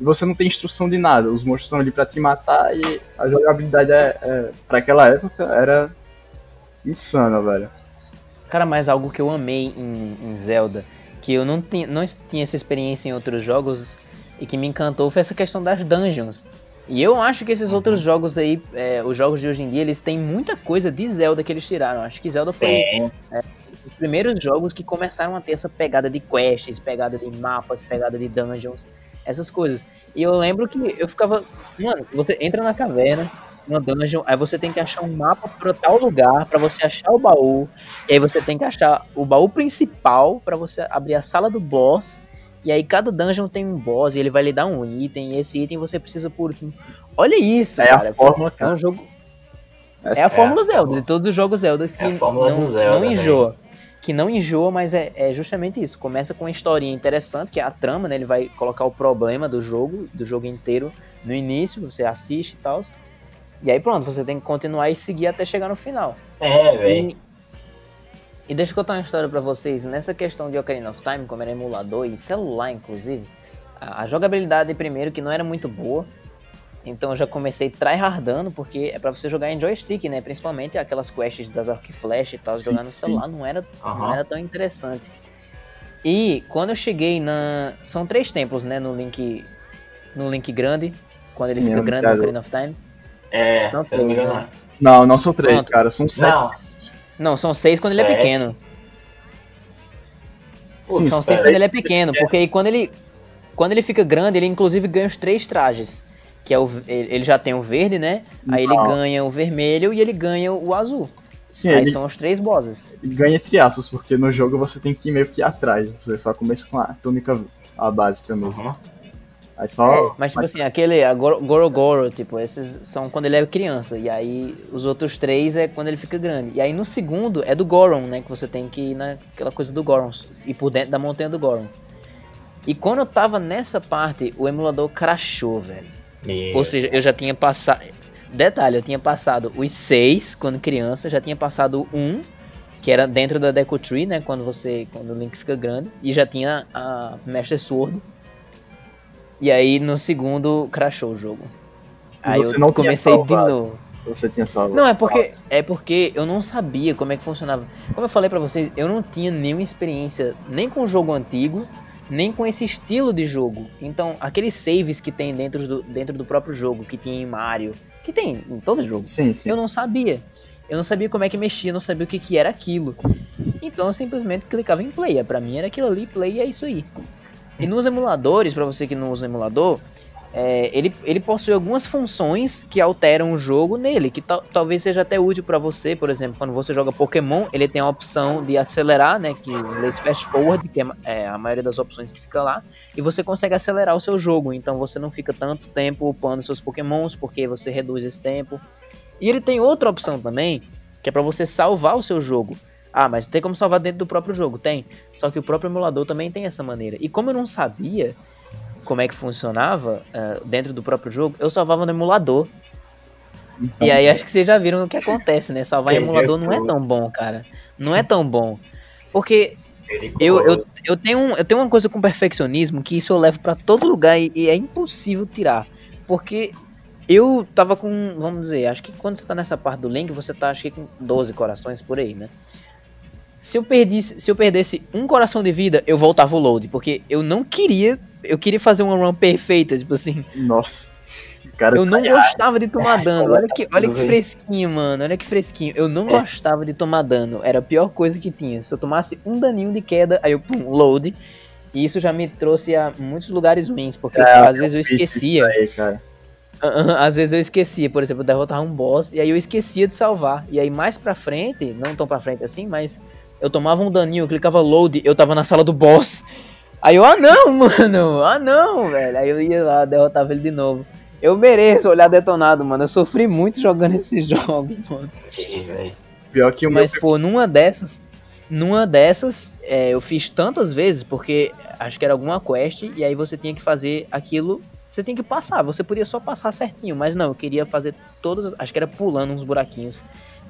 E Você não tem instrução de nada. Os monstros estão ali pra te matar e a jogabilidade é, é, pra aquela época era insana, velho. Cara, mas algo que eu amei em, em Zelda, que eu não tinha, não tinha essa experiência em outros jogos e que me encantou foi essa questão das dungeons. E eu acho que esses outros jogos aí, é, os jogos de hoje em dia, eles têm muita coisa de Zelda que eles tiraram. Acho que Zelda foi Tem. os primeiros jogos que começaram a ter essa pegada de quests, pegada de mapas, pegada de dungeons, essas coisas. E eu lembro que eu ficava, mano, você entra na caverna, uma dungeon, aí você tem que achar um mapa para tal lugar, pra você achar o baú, e aí você tem que achar o baú principal pra você abrir a sala do boss. E aí cada dungeon tem um boss e ele vai lhe dar um item, e esse item você precisa por. Olha isso, É cara. a fórmula, É um jogo é a fórmula Zelda, de todos os jogos Zelda que É a fórmula não, do Zelda, não enjoa. Que não enjoa, mas é, é justamente isso. Começa com uma historinha interessante, que é a trama, né? Ele vai colocar o problema do jogo, do jogo inteiro, no início, você assiste e tal. E aí pronto, você tem que continuar e seguir até chegar no final. É, velho. E, e deixa eu contar uma história pra vocês. Nessa questão de Ocarina of Time, como era emulador e celular, inclusive, a, a jogabilidade, primeiro, que não era muito boa. Então eu já comecei tryhardando, porque é pra você jogar em joystick, né? Principalmente aquelas quests das Arc Flash e tal. Sim, jogar no sim. celular não era, não Aham. era tão interessante. E quando eu cheguei na. São três templos, né? No Link. No Link grande. Quando ele Sim, fica eu grande no. Ocarina of Time. É, São não três, engano. né? Não, não são três, Pronto. cara, são sete. Não, Não, são seis quando ele é Sete. pequeno. Sim, são seis quando ele é pequeno, porque aí quando ele quando ele fica grande, ele inclusive ganha os três trajes, que é o ele ele já tem o verde, né? Aí ele ganha o vermelho e ele ganha o azul. Sim, aí ele são os três bosses. ganha entre aspas, porque no jogo você tem que ir meio que atrás. Você só começa com a túnica a básica mesmo. Uhum. Aí só. É, mas tipo assim, aquele a Goro tipo, esses são quando ele é criança e aí os outros três é quando ele fica grande. E aí no segundo é do Goron, né, que você tem que ir naquela coisa do Goron, ir por dentro da montanha do Goron. E quando eu tava nessa parte, o emulador crashou, velho. Meu Ou seja, eu já tinha passado. Detalhe, eu tinha passado os seis quando criança, já tinha passado um, que era dentro da Deco Tree, né? Quando você. Quando o Link fica grande. E já tinha a Master Sword. E aí no segundo crashou o jogo. Aí Você eu não comecei de novo. Você tinha salvo. Não, é porque, é porque eu não sabia como é que funcionava. Como eu falei pra vocês, eu não tinha nenhuma experiência nem com o jogo antigo, nem com esse estilo de jogo. Então, aqueles saves que tem dentro do, dentro do próprio jogo, que tinha em Mario, que tem em todo jogo, Sim, sim. eu não sabia. Eu não sabia como é que mexia, eu não sabia o que, que era aquilo. Então eu simplesmente clicava em play. Pra mim era aquilo ali, play e é isso aí. E nos emuladores, pra você que não usa emulador, é, ele, ele possui algumas funções que alteram o jogo nele, que tal- talvez seja até útil pra você, por exemplo, quando você joga Pokémon, ele tem a opção de acelerar, né, que em inglês fast forward, que é, é a maioria das opções que fica lá, e você consegue acelerar o seu jogo, então você não fica tanto tempo upando seus Pokémons, porque você reduz esse tempo. E ele tem outra opção também, que é pra você salvar o seu jogo. Ah, mas tem como salvar dentro do próprio jogo? Tem. Só que o próprio emulador também tem essa maneira. E como eu não sabia como é que funcionava ah, dentro do próprio jogo, eu salvava no emulador. Então, E aí acho que vocês já viram o que acontece, né? Salvar em Perdeu emulador não é tão bom, cara. Não é tão bom. Porque eu, eu, eu, tenho um, eu tenho uma coisa com perfeccionismo que isso eu levo pra todo lugar e, e é impossível tirar. Porque eu tava com, vamos dizer, acho que quando você tá nessa parte do Link, você tá acho que com 12 corações por aí, né? Se eu perdesse, se eu perdesse um coração de vida, eu voltava o load, porque eu não queria, eu queria fazer uma run perfeita, tipo assim, Nossa. Cara, Eu não gostava de tomar dano. olha, que, olha que fresquinho, mano. Olha que fresquinho. Eu não É. gostava de tomar dano. Era a pior coisa que tinha. Se eu tomasse um daninho de queda, aí eu, pum, load. E isso já me trouxe a muitos lugares ruins, porque É, às vezes eu esquecia. Aí. Às vezes eu esquecia, por exemplo, eu derrotava um boss e aí eu esquecia de salvar. E aí mais pra frente, não tão pra frente assim, mas eu tomava um daninho, eu clicava load, eu tava na sala do boss. Aí eu, ah não, mano, ah não, velho. Aí eu ia lá, derrotava ele de novo. Eu mereço olhar detonado, mano. Eu sofri muito jogando esses jogos, mano. Pior que o Mas, meu. pô, numa dessas, numa dessas, é, eu fiz tantas vezes, porque acho que era alguma quest, e aí você tinha que fazer aquilo. Você tinha que passar, você podia só passar certinho, mas não, eu queria fazer todos. Acho que era pulando uns buraquinhos.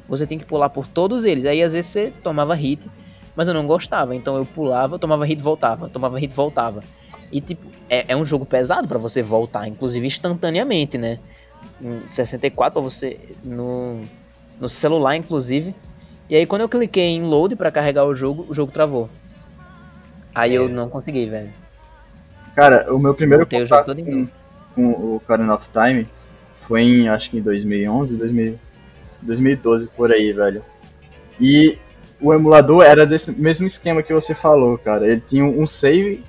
Você tem que pular por todos eles. Aí às vezes você tomava hit, mas eu não gostava. Então eu pulava, tomava hit voltava, tomava hit voltava. E tipo, é, é um jogo pesado pra você voltar, inclusive instantaneamente, né? Em 64 pra você. No, no celular, inclusive. E aí quando eu cliquei em load pra carregar o jogo, o jogo travou. Aí eu É. não consegui, velho. Cara, o meu primeiro Botei o contato em com, com o Ocarina of Time foi em, acho que em 2011, 2000, 2012, por aí, velho. E o emulador era desse mesmo esquema que você falou, cara. Ele tinha um save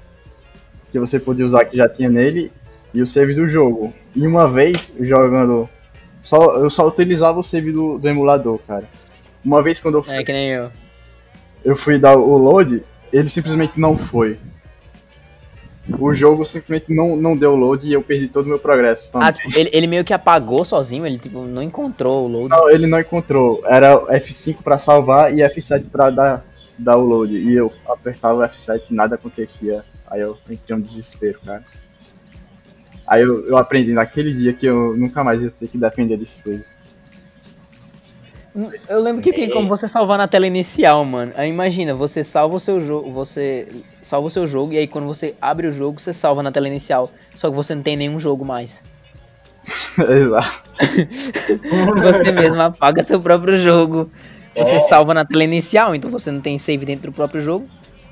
que você podia usar que já tinha nele e o save do jogo. E uma vez, jogando... Só, eu só utilizava o save do, do emulador, cara. Uma vez quando eu fui, É que nem eu. eu fui dar o load, ele simplesmente não foi. O jogo simplesmente não, não deu load e eu perdi todo o meu progresso. Então, Ah, tipo, ele, ele meio que apagou sozinho, ele tipo, não encontrou o load. não, ele não encontrou. Era F5 pra salvar e F7 pra dar, dar o load. E eu apertava o F7 e nada acontecia. Aí eu entrei em um desespero, cara. Aí eu, eu aprendi naquele dia que eu nunca mais ia ter que depender disso. aí. Eu lembro que tem como você salvar na tela inicial, mano. Aí imagina, você salva o seu jogo, você salva o seu jogo e aí quando você abre o jogo, você salva na tela inicial. Só que você não tem nenhum jogo mais. Exato. Você mesmo apaga seu próprio jogo. Você É. salva na tela inicial, então você não tem save dentro do próprio jogo.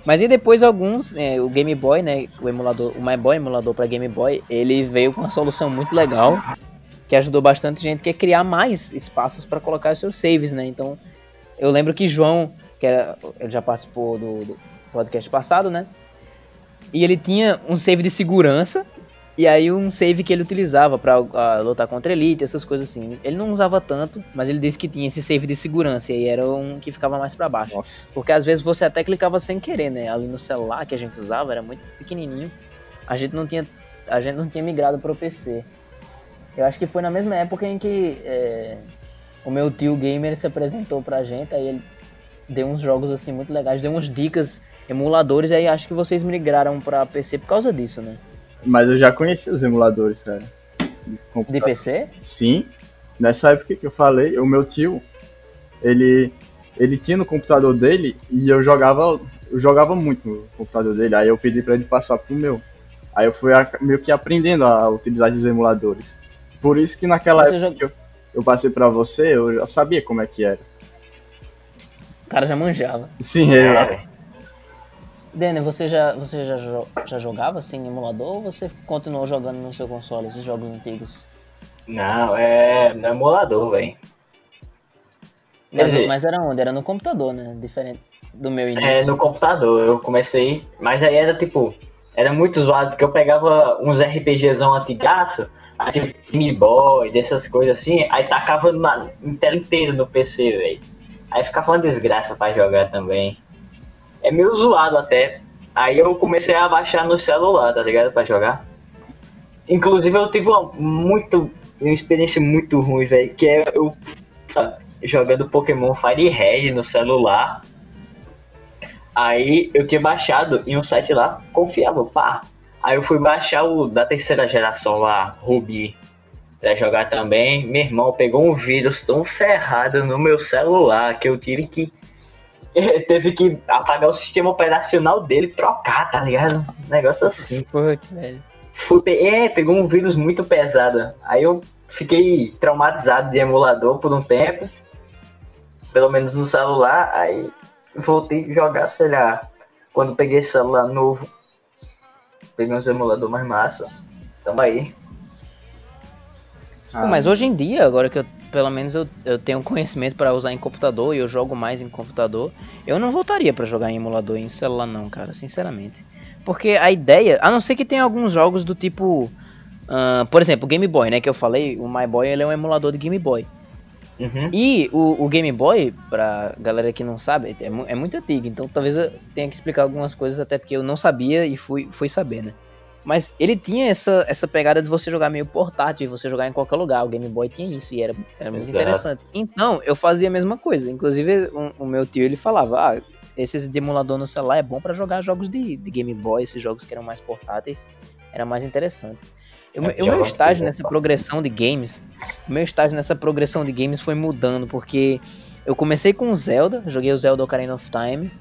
Mas e depois alguns, é, o Game Boy, né, o emulador, o My Boy emulador para Game Boy, ele veio com uma solução muito legal que ajudou bastante gente que é criar mais espaços para colocar os seus saves, né? Então, eu lembro que João, que era, ele já participou do, do podcast passado, né? E ele tinha um save de segurança e aí um save que ele utilizava pra ah, lutar contra elite, essas coisas assim. Ele não usava tanto, mas ele disse que tinha esse save de segurança e aí era um que ficava mais pra baixo. Nossa. Porque às vezes você até clicava sem querer, né? Ali no celular que a gente usava era muito pequenininho. A gente não tinha, a gente não tinha migrado pro PC. Eu acho que foi na mesma época em que é, o meu tio gamer se apresentou pra gente, aí ele deu uns jogos assim muito legais, deu umas dicas, emuladores, aí acho que vocês migraram pra PC por causa disso, né? Mas eu já conheci os emuladores, cara. De De. PC? Sim. Nessa época que eu falei, o meu tio, ele, ele tinha no computador dele e eu jogava, eu jogava muito no computador dele. Aí eu pedi pra ele passar pro meu. Aí eu fui a- meio que aprendendo a utilizar esses emuladores. Por isso que naquela Você época joga- que eu, eu passei pra você, eu já sabia como é que era. O cara já manjava. Sim, É. Denner, você já, você já, jo- já jogava assim em emulador ou você continuou jogando no seu console esses jogos antigos? Não, é no emulador, velho. Mas, dizer, mas era onde? Era no computador, né? Diferente do meu início. é no computador. Eu comecei, mas aí era tipo, era muito zoado, porque eu pegava uns RPGzão antigaço, tipo Game Boy, dessas coisas assim, aí tacava na tela inteira no PC, velho. Aí ficava uma desgraça pra jogar também. É meio zoado até. Aí eu comecei a baixar no celular, tá ligado? Pra jogar. Inclusive eu tive uma muito. Uma experiência muito ruim, velho. Que é eu jogando Pokémon Fire Red no celular. Aí eu tinha baixado em um site lá, confiável, pá. Aí eu fui baixar o da terceira geração lá, Ruby, pra jogar também. Meu irmão pegou um vírus tão ferrado no meu celular que eu tive que. Teve que apagar o sistema operacional dele e trocar, tá ligado? Um negócio assim. Fuck, velho. Fui, é, pegou um vírus muito pesado. Aí eu fiquei traumatizado de emulador por um tempo. Pelo menos no celular. Aí voltei a jogar, sei lá. Quando peguei celular novo. Peguei uns emulador mais massa. Tamo aí. Pô, mas hoje em dia, agora que eu, pelo menos eu, eu tenho conhecimento para usar em computador e eu jogo mais em computador, eu não voltaria para jogar em emulador em celular não, cara, sinceramente. Porque a ideia, a não ser que tenha alguns jogos do tipo, uh, por exemplo, o Game Boy, né, que eu falei, o My Boy ele é um emulador de Game Boy. Uhum. E o, o, Game Boy, pra galera que não sabe, é, é, muito antigo, então talvez eu tenha que explicar algumas coisas, até porque eu não sabia e fui, fui saber, né? Mas ele tinha essa, essa pegada de você jogar meio portátil, você jogar em qualquer lugar. O Game Boy tinha isso e era, era muito Exato. interessante. Então, eu fazia a mesma coisa. Inclusive, um, o meu tio ele falava: Ah, esses de emulador no celular é bom para jogar jogos de, de Game Boy, esses jogos que eram mais portáteis, era mais interessante. Eu, é, o meu estágio nessa progressão de games, o meu estágio nessa progressão de games foi mudando, porque eu comecei com Zelda, joguei o Zelda Ocarina of Time,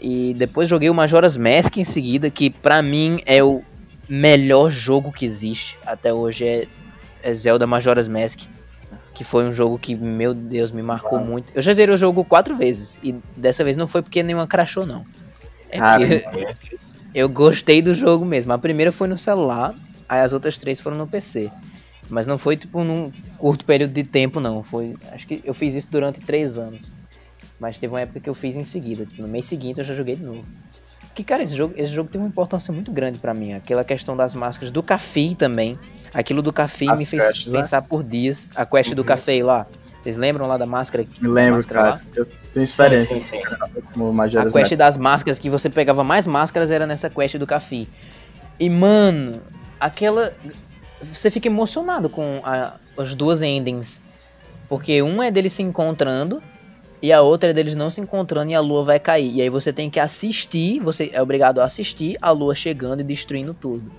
e depois joguei o Majora's Mask em seguida, que pra mim é o melhor jogo que existe até hoje, é, é Zelda Majora's Mask. Que foi um jogo que, meu Deus, me marcou muito. Eu já zerei o jogo quatro vezes, e dessa vez não foi porque nenhuma crashou, não. É porque eu gostei do jogo mesmo. A primeira foi no celular, Aí as outras três foram no PC. Mas não foi tipo num curto período de tempo, não. Foi. Acho que eu fiz isso durante três anos. Mas teve uma época que eu fiz em seguida. Tipo, no mês seguinte eu já joguei de novo. Que, cara, esse jogo, esse jogo tem uma importância muito grande para mim. Aquela questão das máscaras do café também. Aquilo do café me fez quests, né? pensar né? por dias. A quest uhum. do café lá. Vocês lembram lá da máscara? Me lembro, máscara cara. Lá? Eu tenho experiência. Sim, sim, sim. A quest das máscaras, que você pegava mais máscaras, era nessa quest do café. E, mano, aquela. Você fica emocionado com a, as duas endings. Porque uma é deles se encontrando e a outra é deles não se encontrando e a lua vai cair. E aí você tem que assistir, você é obrigado a assistir a lua chegando e destruindo tudo.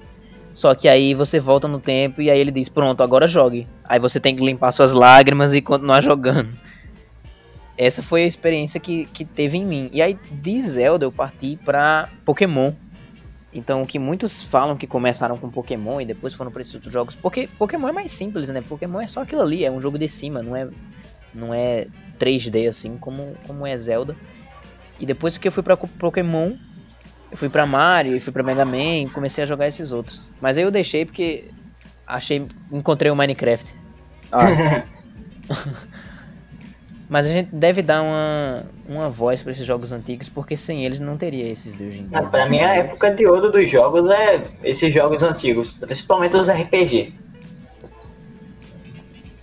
Só que aí você volta no tempo e aí ele diz: Pronto, agora jogue. Aí você tem que limpar suas lágrimas e continuar jogando. Essa foi a experiência que, que teve em mim. E aí de Zelda eu parti pra Pokémon. Então, o que muitos falam que começaram com Pokémon e depois foram para esses outros jogos, porque Pokémon é mais simples, né? Pokémon é só aquilo ali, é um jogo de cima, não é não é 3D assim como como é Zelda. E depois que eu fui para Pokémon, eu fui para Mario, e fui para Mega Man, e comecei a jogar esses outros. Mas aí eu deixei porque achei encontrei o Minecraft. Ah. Mas a gente deve dar uma, uma voz para esses jogos antigos, porque sem eles não teria esses de hoje em dia. Ah, pra mim, a época de ouro dos jogos é esses jogos antigos, principalmente os RPG.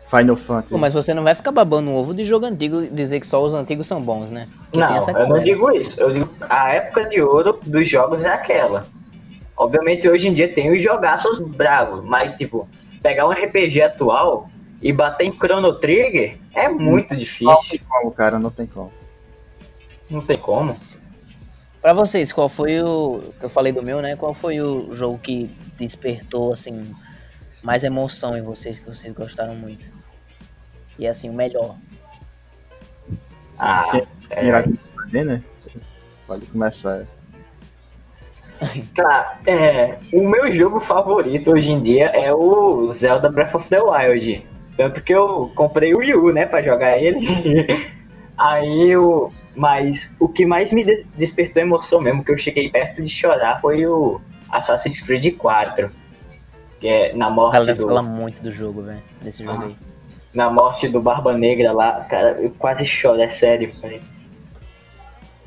Final Fantasy. Pô, mas você não vai ficar babando o ovo de jogo antigo e dizer que só os antigos são bons, né? Que não, eu não digo isso. Eu digo a época de ouro dos jogos é aquela. Obviamente hoje em dia tem os jogaços bravos, mas tipo, pegar um RPG atual e bater em Chrono Trigger é muito difícil. Não tem como, cara, não tem como. Não tem como. Pra vocês, qual foi o. Eu falei do meu, né? Qual foi o jogo que despertou, assim, mais emoção em vocês, que vocês gostaram muito? E assim, o melhor. Ah, é... Fazer, né? Pode começar. Cara, é, o meu jogo favorito hoje em dia é o Zelda Breath of the Wild. Tanto que eu comprei o Wii U, né, pra jogar ele. Aí eu. Mas o que mais me despertou emoção mesmo, que eu cheguei perto de chorar, foi o Assassin's Creed 4. Que é na morte Ela do. fala muito do jogo, velho. Desse jogo ah, aí. Na morte do Barba Negra lá, cara, eu quase choro, é sério.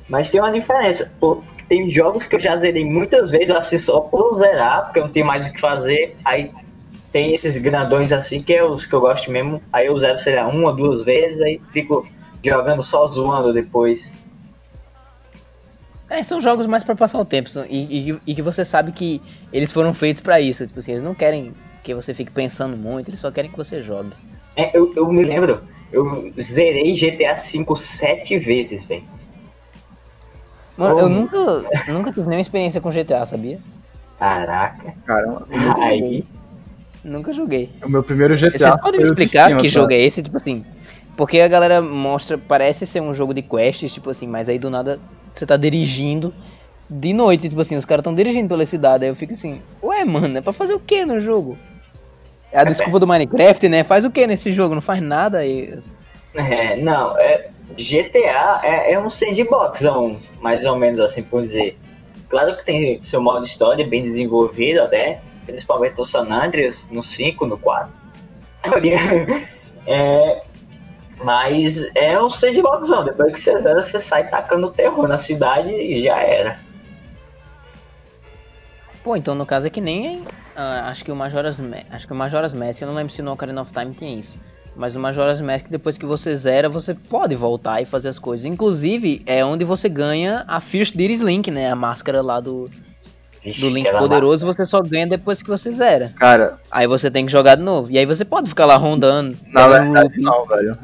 Mas tem uma diferença. Pô, tem jogos que eu já zerei muitas vezes assim só por zerar, porque eu não tenho mais o que fazer. Aí tem esses grandões assim, que é os que eu gosto mesmo. Aí eu zero, sei lá, uma ou duas vezes, aí fico jogando só zoando depois. É, são jogos mais para passar o tempo. E, e, e, que você sabe que eles foram feitos para isso. Tipo assim, eles não querem que você fique pensando muito, eles só querem que você jogue. É, eu, eu me lembro, eu zerei GTA V sete vezes, velho. Mano, eu nunca, nunca tive nenhuma experiência com GTA, sabia? Caraca. Caramba. Aí, Nunca joguei. O meu primeiro GTA. Vocês podem me explicar cima, que tá? jogo é esse? Tipo assim. Porque a galera mostra, parece ser um jogo de quests, tipo assim, mas aí do nada você tá dirigindo de noite, tipo assim, os caras estão dirigindo pela cidade, aí eu fico assim, ué, mano, é pra fazer o que no jogo? É a desculpa do Minecraft, né? Faz o que nesse jogo? Não faz nada aí. É, não, é, GTA é, é um sandbox, mais ou menos assim por dizer. Claro que tem seu modo história bem desenvolvido até, principalmente o San Andreas no 5, no 4. É, mas é um sandboxão. Depois que você zera, você sai tacando terror na cidade e já era. Pô, então no caso é que nem. ah, acho que o Majora's Ma- Acho que o Majora's Mask, eu não lembro se no Ocarina of Time tem isso. Mas o Majora's Mask, depois que você zera, você pode voltar e fazer as coisas. Inclusive, é onde você ganha a First Diddy's Link, né? A máscara lá do, Vixe, do Link aquela poderoso, você só ganha depois que você zera. Cara, Aí você tem que jogar de novo. E aí você pode ficar lá rondando. na verdade não, velho.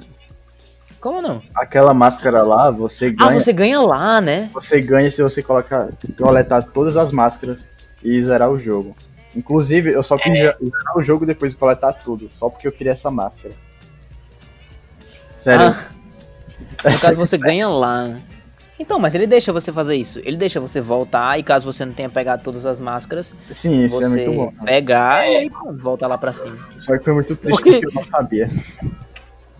Como não? Aquela máscara lá, você Ah, ganha. você ganha lá, né? Você ganha se você colocar, coletar todas as máscaras e zerar o jogo. Inclusive, eu só quis zerar o jogo depois de coletar tudo, só porque eu queria essa máscara. Sério. Ah, no caso você ganha lá. Então, mas ele deixa você fazer isso. Ele deixa você voltar e caso você não tenha pegado todas as máscaras, Sim, isso você é muito bom. pegar e aí pronto, volta lá pra cima. Só que foi muito triste Porque- porque eu não sabia.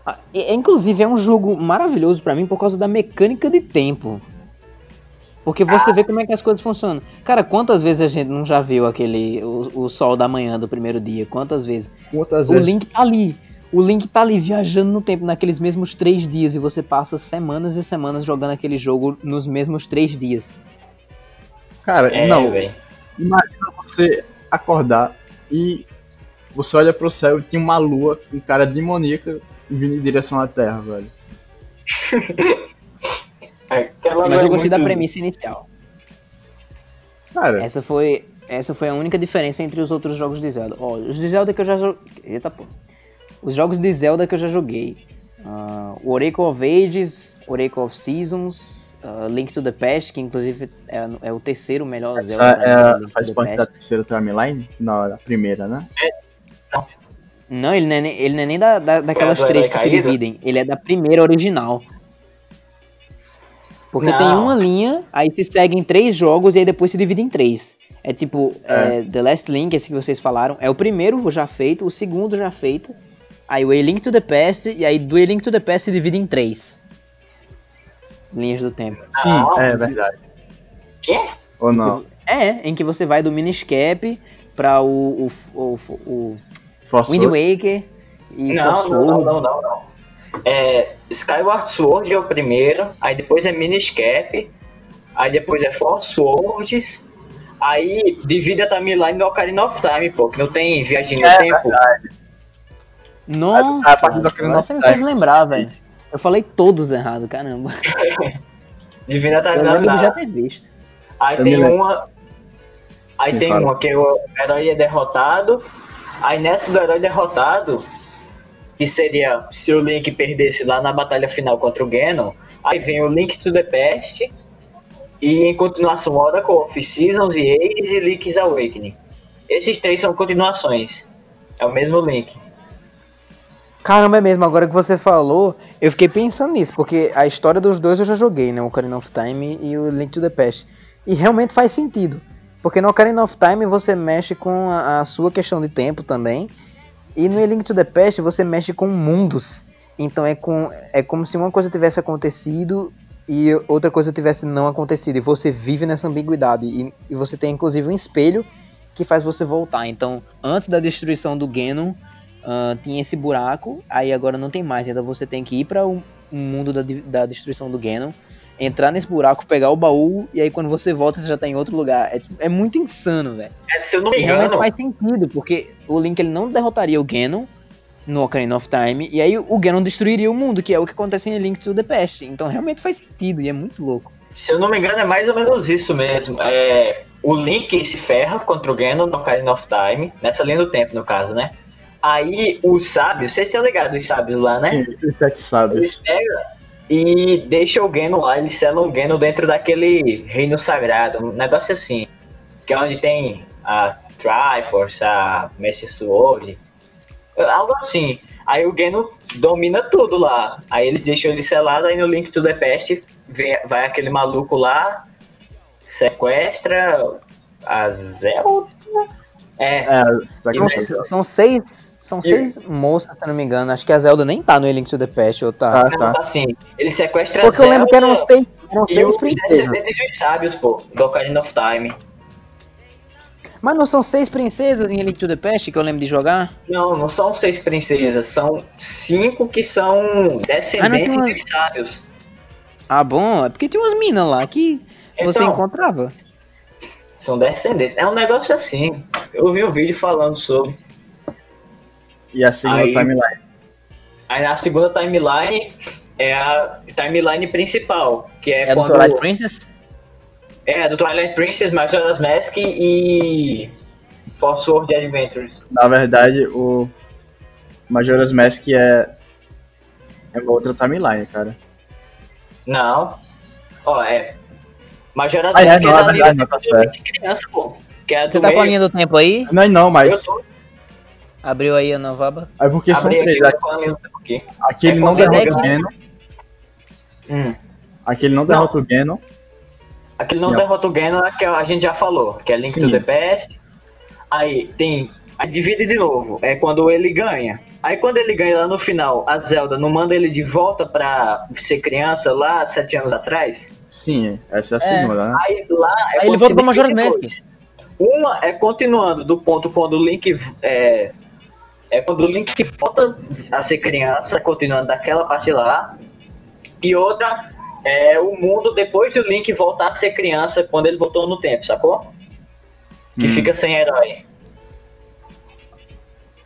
Ah, e- Inclusive é um jogo maravilhoso pra mim por causa da mecânica de tempo. Porque você vê como é que as coisas funcionam. Cara, quantas vezes a gente não já viu aquele o, o sol da manhã do primeiro dia? Quantas vezes? Quantas O vezes? Link tá ali. O Link tá ali viajando no tempo naqueles mesmos três dias e você passa semanas e semanas jogando aquele jogo nos mesmos três dias. Cara, É, não. velho. Imagina você acordar e você olha pro céu e tem uma lua com cara demoníaca vindo em direção à Terra, velho. Aquela Mas não é eu gostei da muito- premissa inicial. Cara, Essa foi, essa foi a única diferença entre os outros jogos de Zelda. Ó, os de Zelda que eu já joguei. Eita pô. Os jogos de Zelda que eu já joguei. O Oracle of Ages, Oracle of Seasons, ah, Link to the Past, que inclusive é, é o terceiro melhor essa Zelda. é, faz the parte da Past. terceira timeline? Não, da primeira, né? Não, ele não é, nem- ele não é nem da, da- daquelas três que se Caído? dividem. Ele é da primeira original. Porque Não. tem uma linha, aí se seguem três jogos e aí depois se divide em três. É tipo, é, The Last Link, esse que vocês falaram, é o primeiro já feito, o segundo já feito. Aí o A Link to the Past, e aí do A Link to the Past se divide em três. Linhas do tempo. Sim, Ah. é verdade. Quê? Ou não? É, em que você vai do Miniscap pra o, o, o, o Force Wind Sword? Waker e Não, Force não, não, Sword. não, não, não. É, Skyward Sword é o primeiro, aí depois é Miniscap, aí depois é Force Swords, aí divide a timeline do Ocarina of Time, pô, que não tem viagem no É tempo. Nossa, A- a parte do Ocarina agora você me fez lembrar, velho. Eu falei todos errado, caramba. Divide a Eu lembro de já ter visto. Aí Eu tem uma. Aí Sim, tem fala. uma que o herói é derrotado. Aí nessa do herói derrotado, que seria se o Link perdesse lá na batalha final contra o Ganon, aí vem o Link to the Past. E em continuação, Oracle of Seasons e Ages e Link's Awakening. Esses três são continuações. É o mesmo Link. Caramba, é mesmo, agora que você falou, eu fiquei pensando nisso, porque a história dos dois eu já joguei, né? O Ocarina of Time e o Link to the Past. E realmente faz sentido. Porque no Ocarina of Time você mexe com a, a sua questão de tempo também. E no Link to the Past você mexe com mundos. Então é, com, é como se uma coisa tivesse acontecido e outra coisa tivesse não acontecido. E você vive nessa ambiguidade. E, e você tem inclusive um espelho que faz você voltar. Então, antes da destruição do Ganon, ah, tinha esse buraco, aí agora não tem mais. Então você tem que ir para o mundo da, da destruição do Ganon, entrar nesse buraco, pegar o baú, e aí quando você volta você já tá em outro lugar. É, tipo- é muito insano, velho. É, se eu não me E realmente engano, faz sentido, porque o Link ele não derrotaria o Ganon no Ocarina of Time, e aí o Ganon destruiria o mundo, que é o que acontece em Link to the Past. Então realmente faz sentido, e é muito louco. se eu não me engano, é mais ou menos isso mesmo. É, o Link se ferra contra o Ganon no Ocarina of Time, nessa linha do tempo, no caso, né? Aí os sábios, vocês estão ligados, os sábios lá, né? Sim, os sete sábios. Eles pegam e deixam o Ganon lá, eles selam o Ganon dentro daquele reino sagrado, um negócio assim. Que é onde tem a Triforce, a Mestre Sword, algo assim. Aí o Ganon domina tudo lá. Aí eles deixam ele selado, aí no Link to the Past vem- vai aquele maluco lá, sequestra a Zelda. É, É, São, seis. São E- seis moças, se eu não me engano. Acho que a Zelda nem tá no A Link to the Past, ou tá? Tá, não, tá. assim, ele sequestra Porque a eu lembro que Zelda eram seis, eram e seis os princesas. descendentes dos sábios, pô, do Ocarina of Time. Mas não são seis princesas em Link to the Past que eu lembro de jogar? Não, não são seis princesas, são cinco que são descendentes uma- dos sábios. Ah, bom, é porque tinha umas minas lá que você Então, encontrava. São descendentes. É um negócio assim. Eu vi um vídeo falando sobre. E a segunda Aí- timeline. Aí na segunda timeline é a timeline principal, que é, É do quando. Twilight Princess? É, do Twilight Princess, Majora's Mask e. Force Sword Adventures. Na verdade, o Majora's Mask é. É uma outra timeline, cara. Não. Ó, é. Majora's Ah, é, Mask não, é verdade, linha não, tá de certo. criança, pô. Que é a Você tá com a meio. linha do tempo aí? Não, não, mas. Abriu aí a Novaba? É porque são abri aqui, três. aqui. Aqui ele É não derrota o é que- Ganon. Hum. Aqui ele não derrota o Ganon. Aquele Sim, não derrota o Ganon que a gente já falou, que é Link Sim. to the Past. Aí tem. Aí divide de novo, é quando ele ganha. Aí quando ele ganha lá no final, a Zelda não manda ele de volta pra ser criança lá sete anos atrás? Sim, essa é a É. segunda, né? Aí lá é Aí ele volta pra em Mask. Uma é continuando do ponto quando o Link é, é quando o Link volta a ser criança, continuando daquela parte lá. E outra é o mundo depois do Link voltar a ser criança quando ele voltou no tempo, sacou? Que Hum. fica sem herói.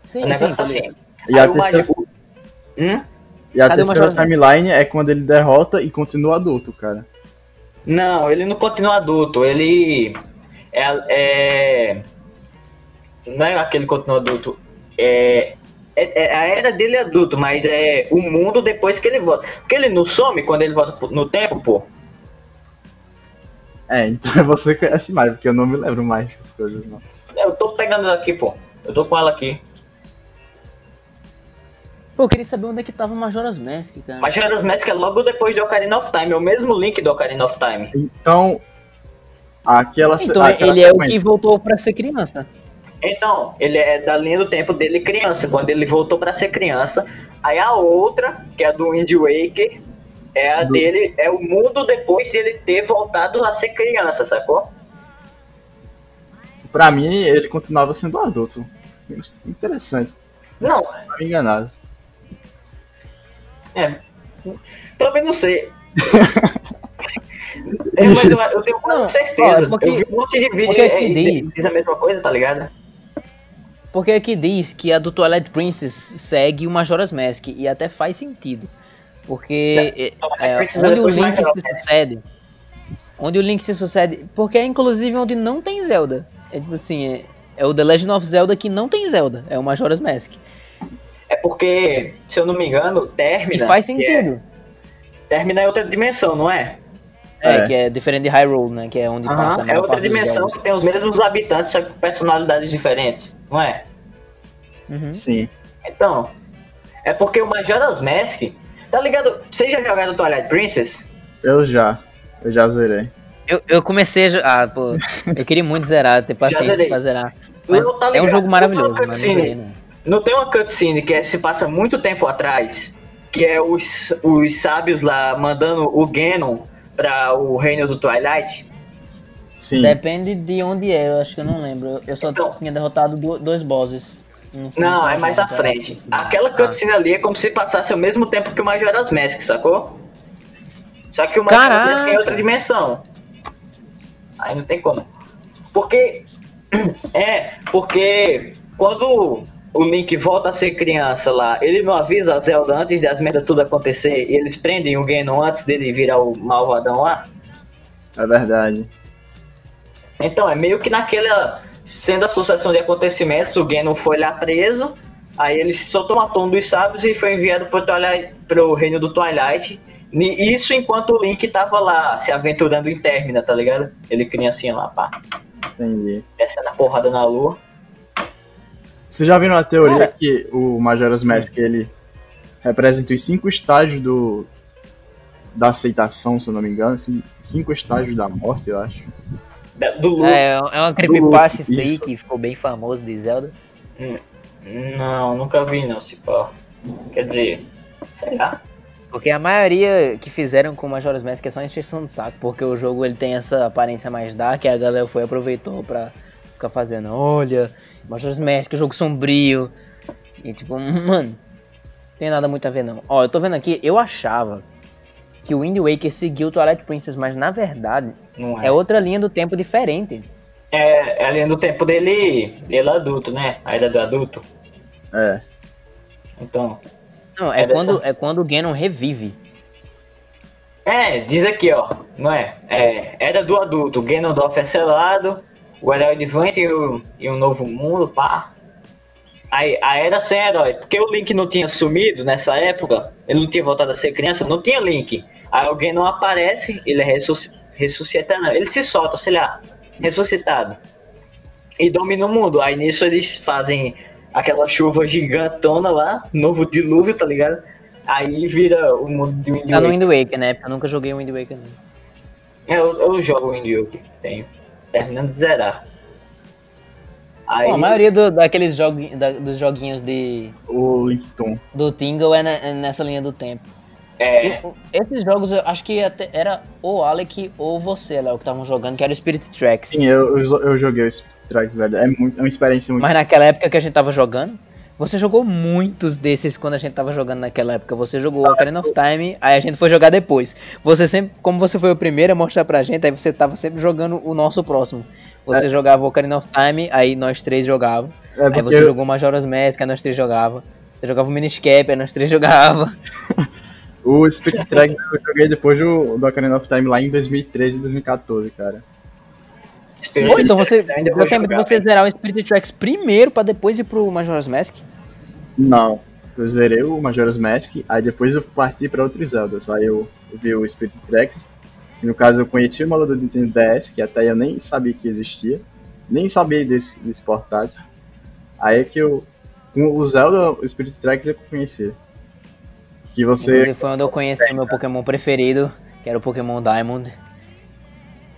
Sim, Um sim, negócio tô assim. E a terceira, Hum? e a terceira timeline é quando ele derrota e continua adulto, cara. Não, ele não continua adulto, ele é, é não é aquele que continua adulto, é, é- é- a era dele é adulto, mas é o mundo depois que ele volta. Porque ele não some quando ele volta no tempo, pô. É, então você conhece mais, porque eu não me lembro mais dessas coisas, não. Eu tô pegando ela aqui, pô. Eu tô com ela aqui. Pô, eu queria saber onde é que tava Majora's Mask, cara. Majora's Mask é logo depois de Ocarina of Time, é o mesmo link do Ocarina of Time. Então, aquela Então aquela ele é o sequência- que voltou pra ser criança. Então, ele é da linha do tempo dele criança, quando ele voltou pra ser criança. Aí a outra, que é a do Wind Waker, é a Do- dele, é o mundo depois de ele ter voltado a ser criança, sacou? Pra mim, ele continuava sendo adulto. Interessante, Não, não me enganado. É. Também não sei. É, mas eu, eu tenho quase Não, certeza. ó, é porque- eu vi um monte de vídeo é, aqui e diz- diz a mesma coisa, tá ligado? Porque aqui diz que a do Twilight Princess segue o Majora's Mask e até faz sentido. Porque é, é, Precisa onde o Link se sucede. Onde o Link se sucede. Porque é inclusive onde não tem Zelda. É tipo assim, é, é o The Legend of Zelda que não tem Zelda. É o Majora's Mask. É porque, se eu não me engano, E Termina. faz que é- sentido. Termina é outra dimensão, não é? É, É. que é diferente de Hyrule, né? Que é onde passa a é outra dimensão que tem os mesmos habitantes, só que com personalidades diferentes, não é? Uhum. Sim. Então, é porque o Majora's Mask, tá ligado? Vocês já jogaram Twilight Princess? Eu já. Eu já zerei. Eu, eu comecei a. Ah, pô. Eu queria muito zerar, ter paciência pra zerar. Mas Não, tá é um jogo maravilhoso, mas não zerei, não. Não tem uma cutscene que é- se passa muito tempo atrás, que é os, os sábios lá mandando o Ganon pra o reino do Twilight? Sim. Depende de onde é, eu acho que eu não lembro. Eu- só Então. tinha derrotado do- dois bosses. Não, Não, é mais à frente. Aquela Ah. cutscene ali é como se passasse ao mesmo tempo que o Majora's Mask, sacou? Só que o Majora's! Mask é em outra dimensão. Aí não tem como. Porque. É, porque quando o Link volta a ser criança lá, ele não avisa a Zelda antes das merdas tudo acontecer e eles prendem o Ganon antes dele virar o malvadão lá. É verdade. Então, é meio que naquela. Sendo a sucessão de acontecimentos, o Ganon foi lá preso, aí ele se soltou uma tom dos sábios e foi enviado pro, Twilight, pro reino do Twilight. Isso enquanto o Link tava lá se aventurando em Termina, tá ligado? Ele criancinha lá, pá, Entendi. descendo a porrada na lua. Vocês já viram a teoria Cara- que o Majora's Mask ele representa os cinco estágios do da aceitação, se eu não me engano, assim, cinco estágios da morte, eu acho. Do. É, é uma creepypasta isso daí que ficou bem famoso de Zelda. Não, nunca vi não, se pá. Quer dizer, sei lá. Porque a maioria que fizeram com Majora's Mask é só encheção de saco, porque o jogo ele tem essa aparência mais dark e a galera foi e aproveitou pra fica fazendo, olha, Majora's Mask, jogo sombrio. E tipo, mano, tem nada muito a ver não. Ó, eu tô vendo aqui, eu achava que o Wind Waker seguiu o Twilight Princess, mas na verdade Não é outra linha do tempo diferente. É, é a linha do tempo dele, ele adulto, né? A era do adulto. É. Então. Não, é, É dessa- quando, é quando o Ganon revive. É, diz aqui, ó. Não é? É, era do adulto, Ganondorf é selado, o herói de Vant e, o- e um novo mundo, pá. Aí, a era sem herói, porque o Link não tinha sumido nessa época, ele não tinha voltado a ser criança, não tinha Link. Aí alguém não aparece, ele é ressusc- ressuscitado, ele se solta, sei lá, ressuscitado. E domina o mundo. Aí nisso eles fazem aquela chuva gigantona lá, novo dilúvio, tá ligado? Aí vira o mundo de Wind Tá no. Wind Waker, né? Eu nunca joguei o Wind Waker, não. Eu, eu jogo o Wind Waker, tenho. Terminando de zerar. Aí, Bom, a maioria do- daqueles jogu, da- dos joguinhos de, O Linkton. do Tingle é, é nessa linha do tempo. é, E, esses jogos, eu acho que até era ou Alec ou você, Léo, que estavam jogando, que era o Spirit Tracks. Sim, eu, eu, eu joguei o Spirit Tracks, velho. É, muito, é uma experiência muito. Mas naquela época que a gente tava jogando, você jogou muitos desses quando a gente tava jogando naquela época. Você jogou Ocarina of Time, aí a gente foi jogar depois. Você sempre, como você foi o primeiro a mostrar pra gente, aí você tava sempre jogando o nosso próximo. Você jogava Ocarina of Time, aí nós três jogava. É Aí você eu- jogou Majora's Mask, aí nós três jogava. Você jogava o Miniscap, aí nós três jogava. o Spirit Tracks eu joguei depois do, do Ocarina of Time lá em 2013 e 2014, cara. Spirit Pô, então você Tracks ainda vou deu tempo de jogar, você velho. zerar o Spirit Tracks primeiro pra depois ir pro Majora's Mask? Não. Eu zerei o Majora's Mask, aí depois eu parti pra outros Zeldas. Aí eu vi o Spirit Tracks. No caso eu conheci o maluco do Nintendo DS, que até eu nem sabia que existia. Nem sabia desse, desse portátil. Aí é que eu. Com o Zelda, o Spirit Tracks eu conheci. Que você. Inclusive foi onde eu conheci o meu Pokémon preferido, que era o Pokémon Diamond.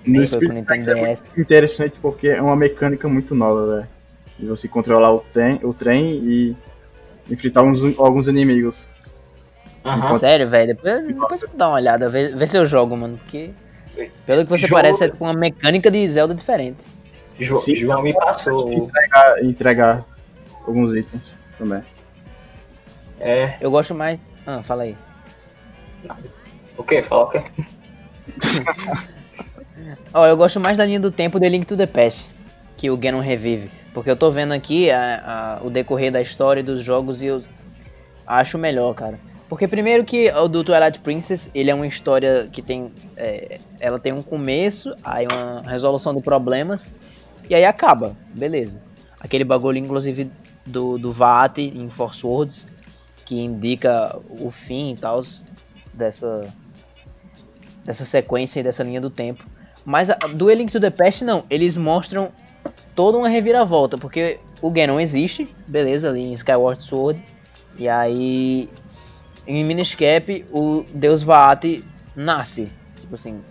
No Nintendo Tracks é DS. muito interessante porque é uma mecânica muito nova, velho. De você controlar o trem, o trem e enfrentar uns, alguns inimigos. Aham. Sério, velho. Depois, depois eu vou dar uma olhada, ver, ver se eu jogo, mano. Porque, pelo que você Jogo- parece, é tipo uma mecânica de Zelda diferente. Jo- Sim, João me passou. Entregar, entregar alguns itens também. É, Eu gosto mais. Ah, fala aí. o que? Fala o quê? Ó, eu gosto mais da linha do tempo de Link to the Past, que o Ganon revive. Porque eu tô vendo aqui a- a- o decorrer da história dos jogos e eu acho melhor, cara. Porque primeiro que o do Twilight Princess, ele é uma história que tem... é, ela tem um começo, aí uma resolução de problemas, e aí acaba, beleza. Aquele bagulho, inclusive, do, do Vaat em Force Words, que indica o fim e tal dessa, dessa sequência e dessa linha do tempo. Mas do A Link to the Past, não. Eles mostram toda uma reviravolta, porque o Ganon existe, beleza, ali em Skyward Sword. E aí, em Minish Cap, o Deus Vaat nasce. Tipo assim,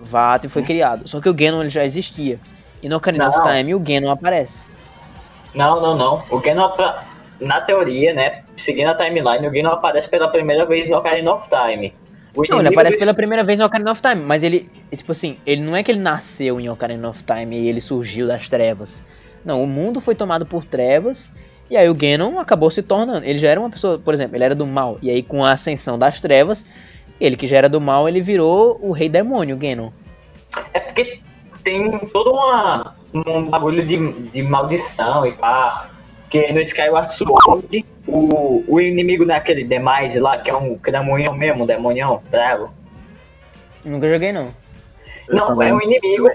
Vaat foi criado. Só que o Ganon ele já existia. E no Ocarina of Não. Time, o Ganon aparece. Não, não, não. O Ganon, na teoria, né? Seguindo a timeline, o Ganon aparece pela primeira vez no Ocarina of Time. Não, ele aparece pela primeira vez no Ocarina of Time, mas ele, tipo assim, ele não é que ele nasceu em Ocarina of Time e ele surgiu das trevas. Não, o mundo foi tomado por trevas e aí o Ganon acabou se tornando. Ele já era uma pessoa, por exemplo, ele era do mal e aí com a ascensão das trevas, ele que já era do mal, ele virou o rei demônio, o Ganon. É porque tem todo uma, um bagulho de, de maldição e pá. Que no Skyward Sword, o, o inimigo naquele Demise lá, que é um cramunhão mesmo, um demonião, bravo. Nunca joguei não. Não, é um inimigo.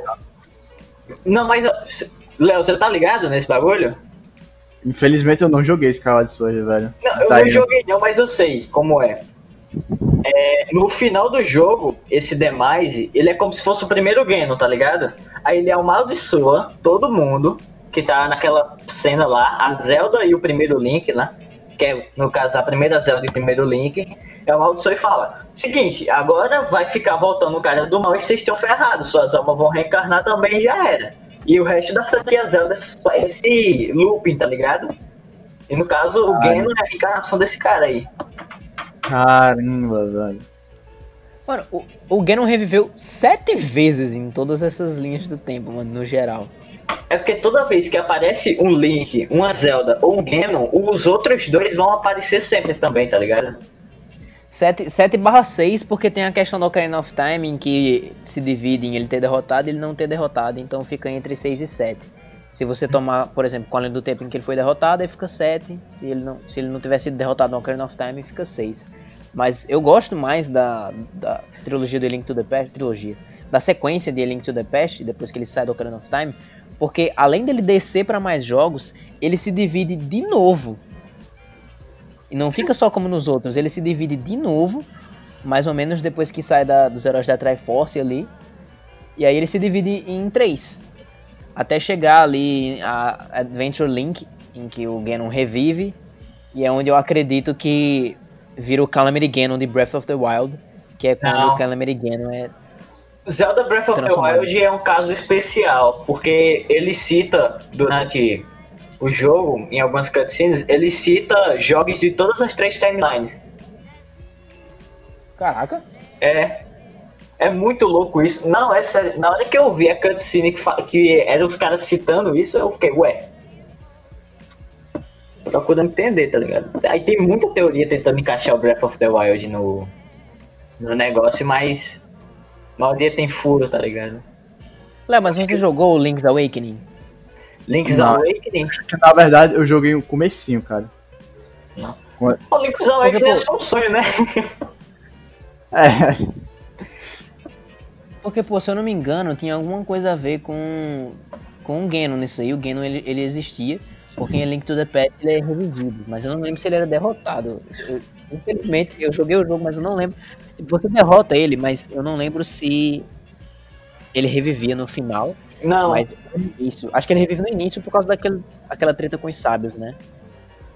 Não, mas. Léo, você tá ligado nesse bagulho? Infelizmente eu não joguei Skyward Sword, velho. Não, eu Tá não aí. joguei não, mas eu sei como é. É, No final do jogo, esse Demise, ele é como se fosse o primeiro Geno, tá ligado? Aí ele amaldiçoa todo mundo que tá naquela cena lá, a Zelda e o primeiro Link lá, que é, no caso, a primeira Zelda e o primeiro Link, é amaldiçoa e fala, seguinte, agora vai ficar voltando o cara do mal e vocês estão ferrados, suas almas vão reencarnar também e já era. E o resto da franquia Zelda é só esse looping, tá ligado? E no caso, o. Geno é a reencarnação desse cara aí. Caramba, velho. Mano, o, o Ganon reviveu sete vezes em todas essas linhas do tempo, mano, no geral. É porque toda vez que aparece um Link, uma Zelda ou um Ganon, os outros dois vão aparecer sempre também, tá ligado? 7, 7 barra 6, porque tem a questão do Ocarina of Time, em que se divide em ele ter derrotado e ele não ter derrotado, então fica entre 6 e 7. Se você tomar, por exemplo, com a linha do tempo em que ele foi derrotado, aí fica 7. Se ele não, se ele não tivesse sido derrotado no Ocarina of Time, fica 6. Mas eu gosto mais da, da trilogia do Link to the Past, trilogia, da sequência de Link to the Past, depois que ele sai do Ocarina of Time, porque além dele descer para mais jogos, ele se divide de novo. E não fica só como nos outros, ele se divide de novo, mais ou menos depois que sai da, dos heróis da Triforce ali. E aí ele se divide em três. Até chegar ali a Adventure Link, em que o Ganon revive. E é onde eu acredito que vira o Calamity Ganon de Breath of the Wild. Que é quando Não. o Calamity Ganon é Zelda Breath of the. Wild é um caso especial, porque ele cita durante o jogo, em algumas cutscenes, ele cita jogos de todas as três timelines. Caraca. É. É muito louco isso. Não, é sério. Na hora que eu vi a cutscene que, que eram os caras citando isso, eu fiquei, ué. Procurando entender, tá ligado? Aí tem muita teoria tentando encaixar o Breath of the Wild no, no negócio, mas maioria tem furo, tá ligado? Léo, mas você jogou o Link's Awakening? Link's Não. Awakening. Que, na verdade, eu joguei o comecinho, cara. O Link's Awakening Porque, é só um sonho, né? É, Porque, pô, se eu não me engano, tinha alguma coisa a ver com, com o Ganon nisso aí. O Ganon, ele, ele existia, porque em Link to the Past ele é revivido. Mas eu não lembro se ele era derrotado. Eu- infelizmente, eu joguei o jogo, mas eu não lembro. Você derrota ele, mas eu não lembro se ele revivia no final. Não, Mas início. Acho que ele revive no início por causa daquele, aquela treta com os sábios, né?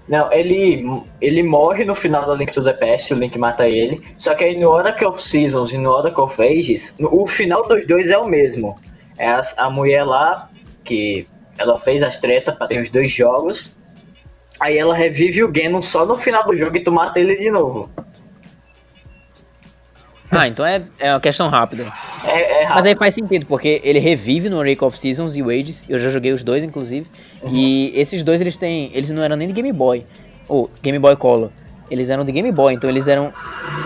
não, ele, ele morre no final do Link to the Past, o Link mata ele. Só que aí no Oracle of Seasons e no Oracle of Ages, o final dos dois é o mesmo. É as- a, mulher lá, que ela fez as tretas pra ter os dois jogos. Aí ela revive o Ganon só no final do jogo e tu mata ele de novo. Ah, então é, é uma questão rápida. É, é Mas rápido. aí faz sentido, porque ele revive no Rake of Seasons e o Ages. Eu já joguei os dois, inclusive. E esses dois, eles têm. Eles não eram nem de Game Boy. Ou Game Boy Color. Eles eram de Game Boy, então eles eram.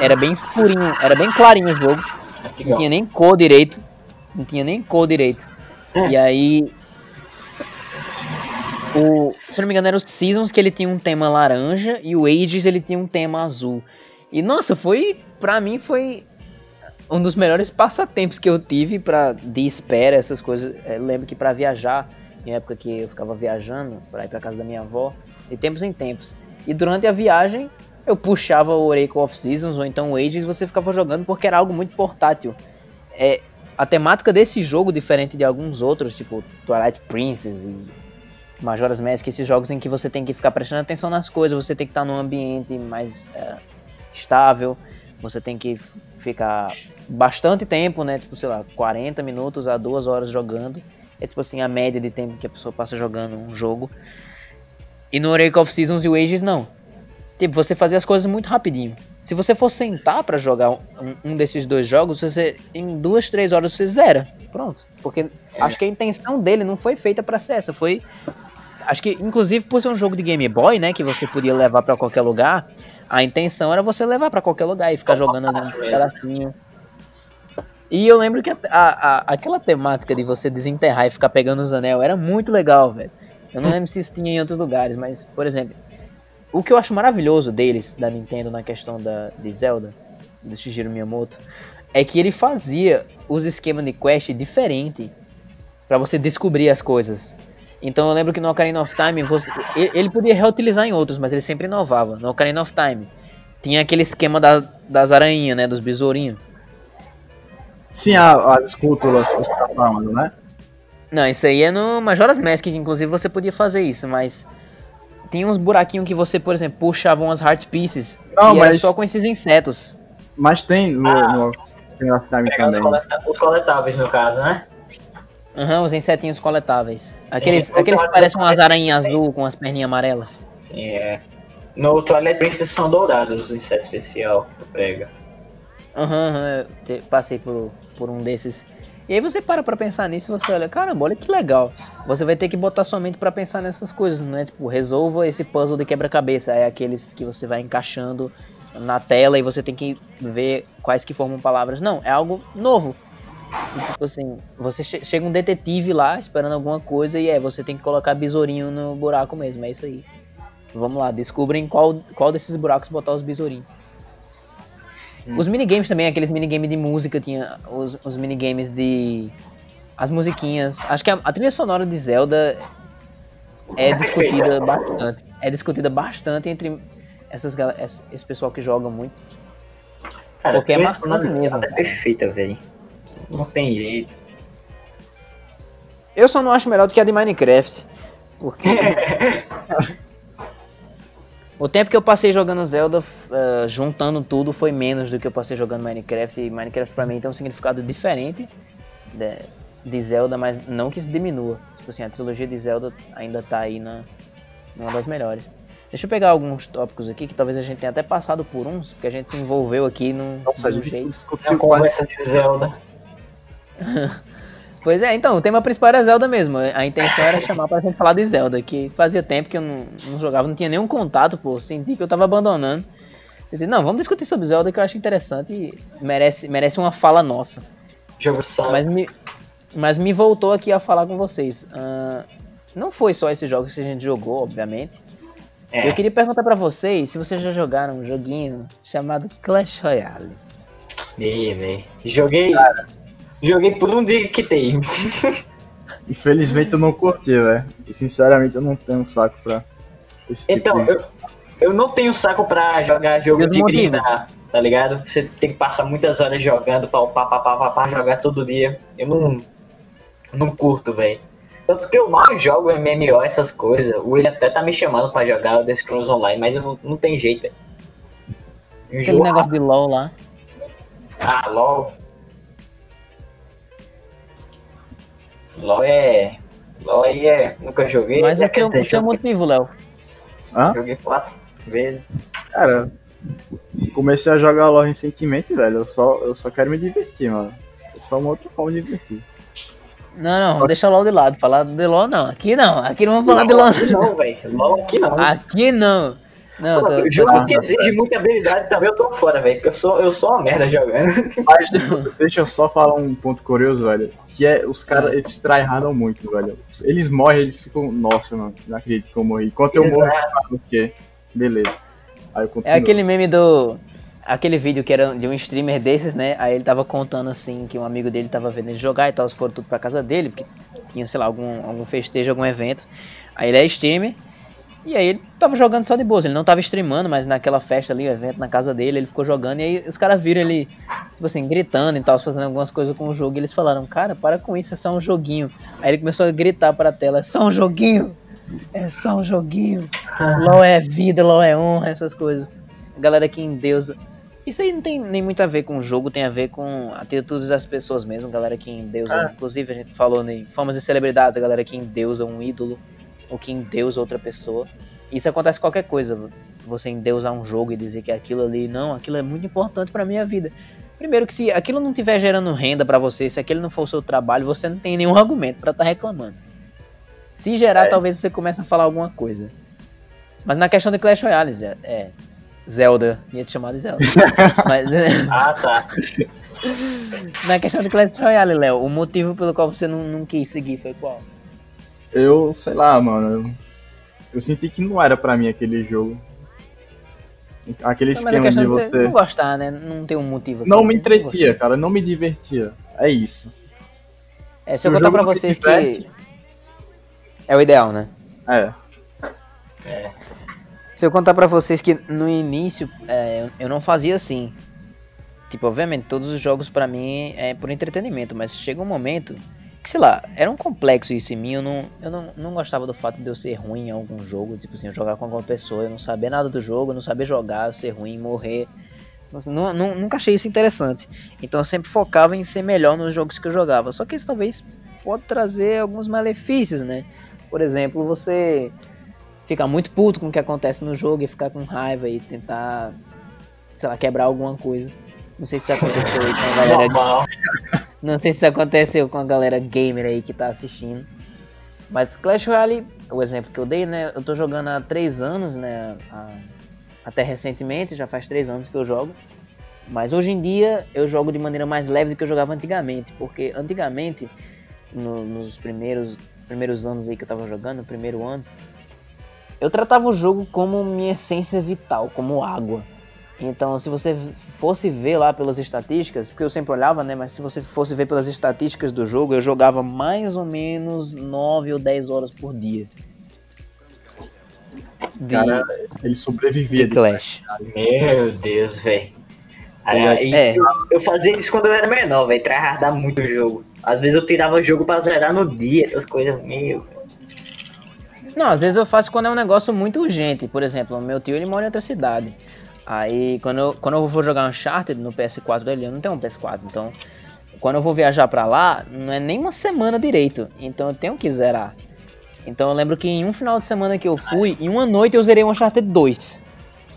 Era bem escurinho, era bem clarinho o jogo. Não tinha nem cor direito. Não tinha nem cor direito. E aí. O, se não me engano, era o Seasons que ele tinha um tema laranja e o Ages ele tinha um tema azul. E nossa, foi. Pra mim foi um dos melhores passatempos que eu tive pra de espera, essas coisas. É, Eu lembro que pra viajar, em época que eu ficava viajando pra ir pra casa da minha avó, de tempos em tempos. E durante a viagem, eu puxava o Oracle of Seasons ou então o Ages e você ficava jogando porque era algo muito portátil. É, a temática desse jogo, diferente de alguns outros, tipo Twilight Princess e Majora's Mask, esses jogos em que você tem que ficar prestando atenção nas coisas, você tem que estar num ambiente mais é, estável, você tem que ficar bastante tempo, né? Tipo, sei lá, 40 minutos a 2 horas jogando. É tipo assim, a média de tempo que a pessoa passa jogando um jogo. E no Oracle of Seasons e o Ages, não. Tipo, você fazia as coisas muito rapidinho. Se você for sentar pra jogar um, um desses dois jogos, você em duas, três horas você zera. Pronto. Porque acho que a intenção dele não foi feita pra ser essa. Foi. Acho que, inclusive, por ser um jogo de Game Boy, né? Que você podia levar pra qualquer lugar. A intenção era você levar pra qualquer lugar e ficar jogando um pedacinho. E eu lembro que a, a- aquela temática de você desenterrar e ficar pegando os anel era muito legal, velho. Eu não lembro se isso tinha em outros lugares, mas, por exemplo, o que eu acho maravilhoso deles, da Nintendo, na questão da, de Zelda, do Shigeru Miyamoto, é que ele fazia os esquemas de quest diferente pra você descobrir as coisas. Então eu lembro que no Ocarina of Time, você, ele, ele podia reutilizar em outros, mas ele sempre inovava. No Ocarina of Time, tinha aquele esquema da- das aranhinhas, né, dos besourinhos. sim, a- as esculturas que você tá falando, né? Não, isso aí é no Majora's Mask, que inclusive você podia fazer isso, mas tinha uns buraquinhos que você, por exemplo, puxava umas Heart Pieces Não, e era mas- só com esses insetos. Mas tem no, Ah. no Ocarina of Time também. os coletáveis, no caso, né? Aham, os insetinhos coletáveis. Aqueles, eu aqueles que parecem umas aranhas azul com as perninhas amarelas. Sim, é. No Twilight Princess são dourados os insetos especial que pega. Aham, aham, eu te- passei por, por um desses. E aí você para pra pensar nisso e você olha, caramba, olha que legal. Você vai ter que botar sua mente pra pensar nessas coisas, não é tipo, resolva esse puzzle de quebra-cabeça. É aqueles que você vai encaixando na tela e você tem que ver quais que formam palavras. Não, é algo novo. E, tipo assim, você che chega um detetive lá esperando alguma coisa e é, você tem que colocar besourinho no buraco mesmo, é isso aí. Vamos lá, descobrem qual, qual desses buracos botar os besourinhos. Hum. Os minigames também, aqueles minigames de música, tinha os, os minigames de. As musiquinhas. Acho que a, a trilha sonora de Zelda é discutida bastante. É discutida bastante entre essas, esse pessoal que joga muito. Cara, Porque é marcante mesmo. É perfeita, velho. Não tem jeito. Eu só não acho melhor do que a de Minecraft. Porque. o tempo que eu passei jogando Zelda, uh, juntando tudo, foi menos do que eu passei jogando Minecraft. E Minecraft pra mim tem um significado diferente de, de Zelda, mas não que isso diminua. Tipo assim, a trilogia de Zelda ainda tá aí na, numa das melhores. Deixa eu pegar alguns tópicos aqui que talvez a gente tenha até passado por uns, porque a gente se envolveu aqui num, Nossa, num a gente jeito. discutiu conversa de Zelda. pois é, então, o tema principal era Zelda mesmo. A intenção era chamar pra gente falar de Zelda, que fazia tempo que eu não, não jogava, não tinha nenhum contato, pô. Senti que eu tava abandonando. Senti, não, vamos discutir sobre Zelda que eu acho interessante e merece, merece uma fala nossa. Jogo. Mas me, mas me voltou aqui a falar com vocês. Uh, não foi só esses jogos que a gente jogou, obviamente. É. Eu queria perguntar para vocês se vocês já jogaram um joguinho chamado Clash Royale. Ih, velho. Joguei. Cara. Joguei por um dia que tem. Infelizmente eu não curti, velho. E sinceramente eu não tenho saco pra esse Então, tipo de... eu, eu não tenho saco pra jogar jogo de grindar, tá ligado? Você tem que passar muitas horas jogando, pá, pá, pá, pá, pá, jogar todo dia. Eu não, não curto, velho. Tanto que eu mal jogo MMO, essas coisas. O William até tá me chamando pra jogar o The Scrolls Online, mas eu não, não tem jeito, velho. Aquele negócio de LOL lá. Ah, LOL. LOL é. LOL aí é. Nunca joguei. Mas o que o seu motivo, Léo? Hã? Joguei quatro vezes. Cara, comecei a jogar LOL recentemente, velho. Eu só, eu só quero me divertir, mano. É só uma outra forma de divertir. Não, não, Só... deixa o LOL de lado. Falar de LOL não. Aqui não. Aqui não vamos falar de LOL. Aqui não, velho. LOL aqui não. Aqui não. Não, Pô, tô, que exige muita habilidade também, eu tô fora, velho. Porque eu sou, eu sou uma merda jogando. Mas deixa, eu só falar um ponto curioso, velho. Que é os caras, eles tryhardam muito, velho. Eles morrem, eles ficam. Nossa, mano, não acredito que eu morri. Enquanto eu morro, eu o quê? Beleza. Aí eu continuo. É aquele meme do aquele vídeo que era de um streamer desses, né? Aí ele tava contando assim que um amigo dele tava vendo ele jogar e tal, eles foram tudo pra casa dele, porque tinha, sei lá, algum, algum festejo, algum evento. Aí ele é streamer. E aí ele tava jogando só de boas, ele não tava streamando, mas naquela festa ali, o evento na casa dele, ele ficou jogando e aí os caras viram ele, tipo assim, gritando e tal, fazendo algumas coisas com o jogo. E eles falaram, cara, para com isso, é só um joguinho. Aí ele começou a gritar pra tela, é só um joguinho! É só um joguinho! LOL é vida, LOL é honra, essas coisas. A galera aqui em Deus isso aí não tem nem muito a ver com o jogo, tem a ver com atitudes das pessoas mesmo, galera que endeusa. Ah. Inclusive, a gente falou em famas e celebridades, a galera que endeusa um ídolo, ou que endeusa outra pessoa. Isso acontece com qualquer coisa. Você endeusar um jogo e dizer que aquilo ali, não, aquilo é muito importante pra minha vida. Primeiro que se aquilo não estiver gerando renda para você, se aquilo não for o seu trabalho, você não tem nenhum argumento para estar tá reclamando. Se gerar, é. talvez você comece a falar alguma coisa. Mas na questão de Clash Royale, é, é Zelda. Ia te chamar de Zelda. Mas, ah, tá. Na questão do Clash Royale, Léo, o motivo pelo qual você não, não quis seguir foi qual? Eu, sei lá, mano. Eu, eu senti que não era pra mim aquele jogo. Aquele não, esquema de você. Não gostar, né? Não tem um motivo assim. Não me entretia, cara. Não me divertia. É isso. É, se, se eu contar pra vocês diverte... que. É o ideal, né? É. É. Se eu contar para vocês que no início é, eu não fazia assim. Tipo, obviamente, todos os jogos para mim é por entretenimento, mas chega um momento que, sei lá, era um complexo isso em mim. Eu não, eu não, não gostava do fato de eu ser ruim em algum jogo. Tipo assim, eu jogar com alguma pessoa, eu não saber nada do jogo, eu não saber jogar, eu ser ruim, morrer. Não, não, nunca achei isso interessante. Então eu sempre focava em ser melhor nos jogos que eu jogava. Só que isso talvez pode trazer alguns malefícios, né? Por exemplo, você ficar muito puto com o que acontece no jogo e ficar com raiva e tentar, sei lá, quebrar alguma coisa. Não sei se aconteceu aí com a galera. Não sei se isso aconteceu com a galera gamer aí que tá assistindo. Mas Clash Royale, o exemplo que eu dei, né? Eu tô jogando há três anos, né? até recentemente, já faz três anos que eu jogo. Mas hoje em dia eu jogo de maneira mais leve do que eu jogava antigamente. Porque antigamente, no, nos primeiros, primeiros anos aí que eu tava jogando, no primeiro ano, eu tratava o jogo como minha essência vital, como água. Então, se você fosse ver lá pelas estatísticas, porque eu sempre olhava, né? Mas se você fosse ver pelas estatísticas do jogo, eu jogava mais ou menos 9 ou 10 horas por dia. De, Cara, ele sobrevivia de Clash. Meu Deus, velho. É. Eu, eu, fazia isso quando eu era menor, velho. Tryhardar muito o jogo. Às vezes eu tirava o jogo pra zerar no dia, essas coisas, meu. Não, às vezes eu faço quando é um negócio muito urgente. Por exemplo, meu tio ele mora em outra cidade. Aí quando eu, quando eu vou jogar Uncharted no PS4 dele, eu não tenho um PS4, então quando eu vou viajar pra lá, não é nem uma semana direito, então eu tenho que zerar. Então eu lembro que em um final de semana que eu fui, em uma noite eu zerei Uncharted 2.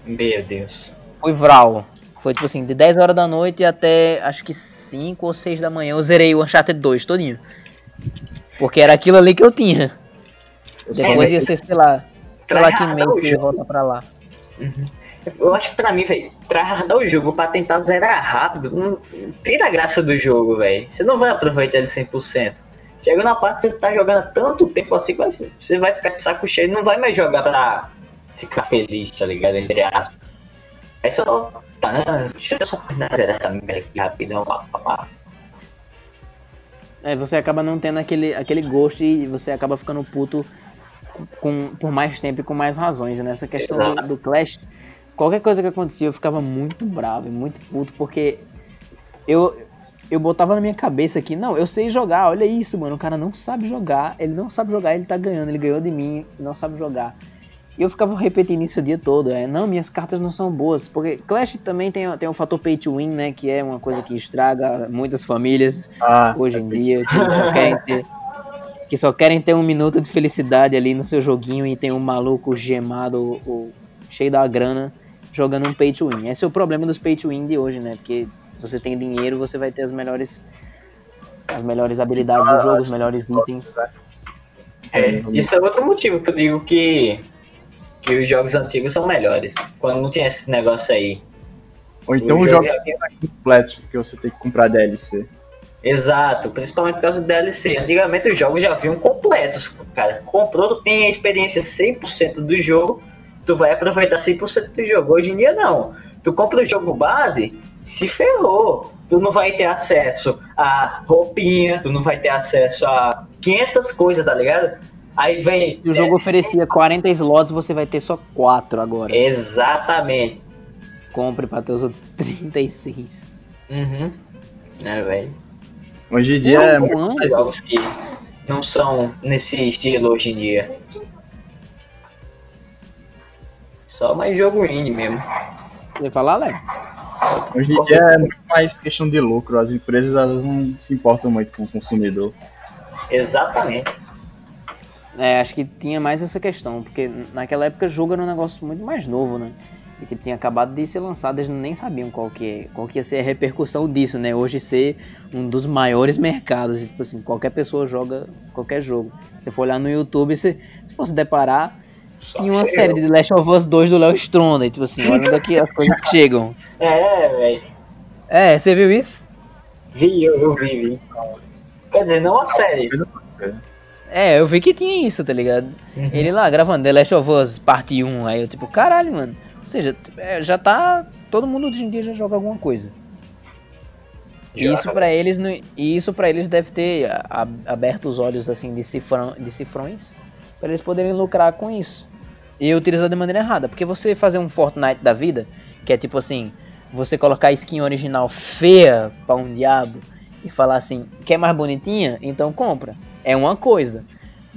Meu Deus. Foi Vral. Foi tipo assim, de 10 horas da noite até acho que 5 ou 6 da manhã eu zerei o Uncharted 2 todinho. Porque era aquilo ali que eu tinha. Depois ia ser, sei lá, sei lá que meio que volta pra lá. Uhum. Eu acho que pra mim, velho, tryhardar o jogo pra tentar zerar rápido, não, tira a graça do jogo, velho. Você não vai aproveitar ele 100%. Chega na parte que você tá jogando tanto tempo assim, você vai ficar de saco cheio e não vai mais jogar pra ficar feliz, tá ligado? Entre aspas. Aí só. Tá, deixa eu só zerar essa merda aqui rapidão, pá, É, você acaba não tendo aquele, aquele gosto e você acaba ficando puto com, por mais tempo e com mais razões. Nessa né? questão do, do Clash, qualquer coisa que acontecia eu ficava muito bravo, muito puto, porque eu, eu botava na minha cabeça aqui, não, eu sei jogar, olha isso, mano, o cara não sabe jogar, ele não sabe jogar, ele tá ganhando, ele ganhou de mim, não sabe jogar. E eu ficava repetindo isso o dia todo, é, não, minhas cartas não são boas, porque Clash também tem, tem o fator pay to win, né, que é uma coisa que estraga muitas famílias ah, hoje em dia, que só querem ter que só querem ter um minuto de felicidade ali no seu joguinho e tem um maluco gemado ou, cheio da grana jogando um pay to win. Esse é o problema dos pay to win de hoje, né? Porque você tem dinheiro, você vai ter as melhores as melhores habilidades do jogo, os melhores itens. É, isso é outro motivo que eu digo que que os jogos antigos são melhores. Quando não tinha esse negócio aí. Ou então os jogos já... completos, porque você tem que comprar DLC. Exato, principalmente por causa do DLC. Antigamente os jogos já vinham completos, cara. Comprou, tu tem a experiência 100% do jogo tu vai aproveitar 100% do jogo. Hoje em dia, não. Tu compra o jogo base, se ferrou. Tu não vai ter acesso a roupinha, tu não vai ter acesso a 500 coisas, tá ligado? Aí vem. Se o jogo é, oferecia 40 slots, você vai ter só 4 agora. Exatamente. Compre pra ter os outros 36. Uhum. É, velho. Hoje em dia é muito mais jogos que não são nesse estilo hoje em dia. Só mais jogo indie mesmo. Você falar, Léo? Hoje em dia é muito mais questão de lucro. As empresas elas não se importam muito com o consumidor. Exatamente. É, acho que tinha mais essa questão, porque naquela época jogo era um negócio muito mais novo, né? E tipo, tinha acabado de ser lançado, eles nem sabiam qual que, qual que ia ser a repercussão disso, né? Hoje ser um dos maiores mercados, e, tipo assim, qualquer pessoa joga qualquer jogo. Se for olhar no YouTube, se, se fosse deparar, só Tinha uma série eu. de Last of Us 2 do Léo Stronda, tipo assim, olha daqui as coisas que chegam. É, velho. É, você viu isso? Vi, eu, eu vi, vi. Quer dizer, não a série. É, eu vi que tinha isso, tá ligado? Uhum. Ele lá gravando The Last of Us parte 1, aí eu tipo, caralho, mano. Ou seja, é, já tá. Todo mundo hoje em dia já joga alguma coisa. E isso para eles, isso para eles deve ter aberto os olhos assim de, cifrão, de cifrões para eles poderem lucrar com isso e utilizar de maneira errada. Porque você fazer um Fortnite da vida, que é tipo assim, você colocar a skin original feia pra um diabo e falar assim, quer mais bonitinha? Então compra. É uma coisa.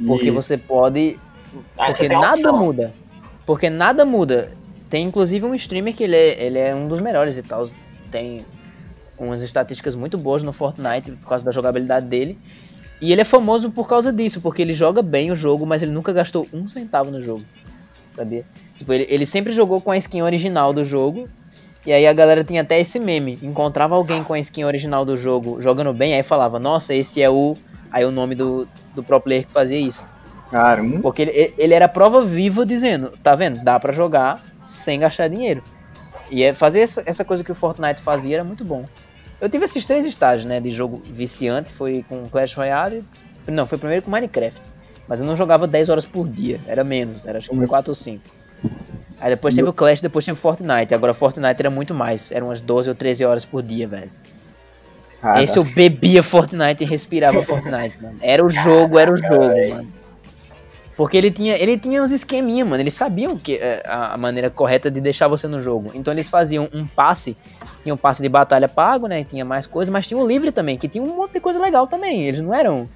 Porque e... você pode. Porque nada muda. Porque nada muda. Tem inclusive um streamer que ele é, ele é um dos melhores e tal. Tem umas estatísticas muito boas no Fortnite por causa da jogabilidade dele. E ele é famoso por causa disso, porque ele joga bem o jogo, mas ele nunca gastou um centavo no jogo sabia? Tipo, ele, ele sempre jogou com a skin original do jogo. E aí a galera tinha até esse meme. Encontrava alguém com a skin original do jogo jogando bem, aí falava, nossa, esse é o. Aí o nome do, do pro player que fazia isso. Caramba. Porque ele, ele era prova viva dizendo, tá vendo? Dá pra jogar sem gastar dinheiro. E é fazer essa, essa coisa que o Fortnite fazia era muito bom. Eu tive esses três estágios, né, de jogo viciante, foi com Clash Royale, não, foi primeiro com Minecraft. Mas eu não jogava 10 horas por dia, era menos, era acho que 4 ou 5. Aí depois teve o Clash, depois teve o Fortnite. Agora Fortnite era muito mais, eram umas 12 ou 13 horas por dia, velho. Cara, Esse eu bebia Fortnite e respirava Fortnite, mano. Era o jogo, era o jogo, mano. Porque ele tinha, ele tinha uns esqueminha, mano. Eles sabiam que é, a a maneira correta de deixar você no jogo. Então eles faziam um passe, tinha um passe de batalha pago, né? Tinha mais coisas, mas tinha um livre também, que tinha um monte de coisa legal também. Eles não eram,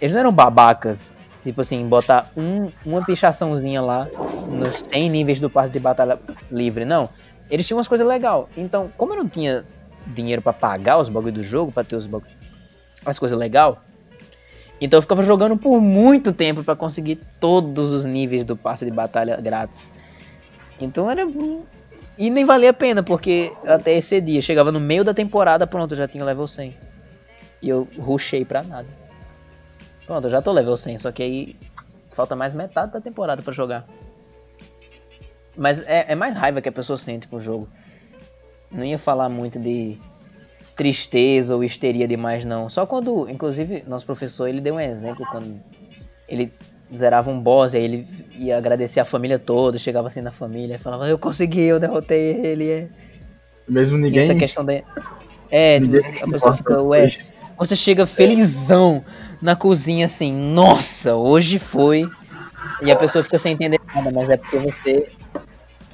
eles não eram babacas. Tipo assim, botar um, uma pichaçãozinha lá nos 100 níveis do passe de batalha livre, não. Eles tinham umas coisas legais. Então, como eu não tinha dinheiro pra pagar os bagulho do jogo, pra ter os bagulho, as coisas legais, então eu ficava jogando por muito tempo pra conseguir todos os níveis do passe de batalha grátis. Então era. E nem valia a pena, porque eu até excedia. Chegava no meio da temporada, pronto, eu já tinha o level 100. E eu rushei pra nada. Pronto, eu já tô level 100, só que aí falta mais metade da temporada pra jogar. Mas é, é mais raiva que a pessoa sente com o jogo. Não ia falar muito de tristeza ou histeria demais, não. Só quando, inclusive, nosso professor, ele deu um exemplo quando ele zerava um boss, aí ele ia agradecer a família toda, chegava assim na família e falava, eu consegui, eu derrotei ele. É. mesmo ninguém. essa questão da... É, tipo, a pessoa fica, ué, você chega felizão na cozinha assim, nossa, hoje foi. E a pessoa fica sem entender nada, mas é porque você,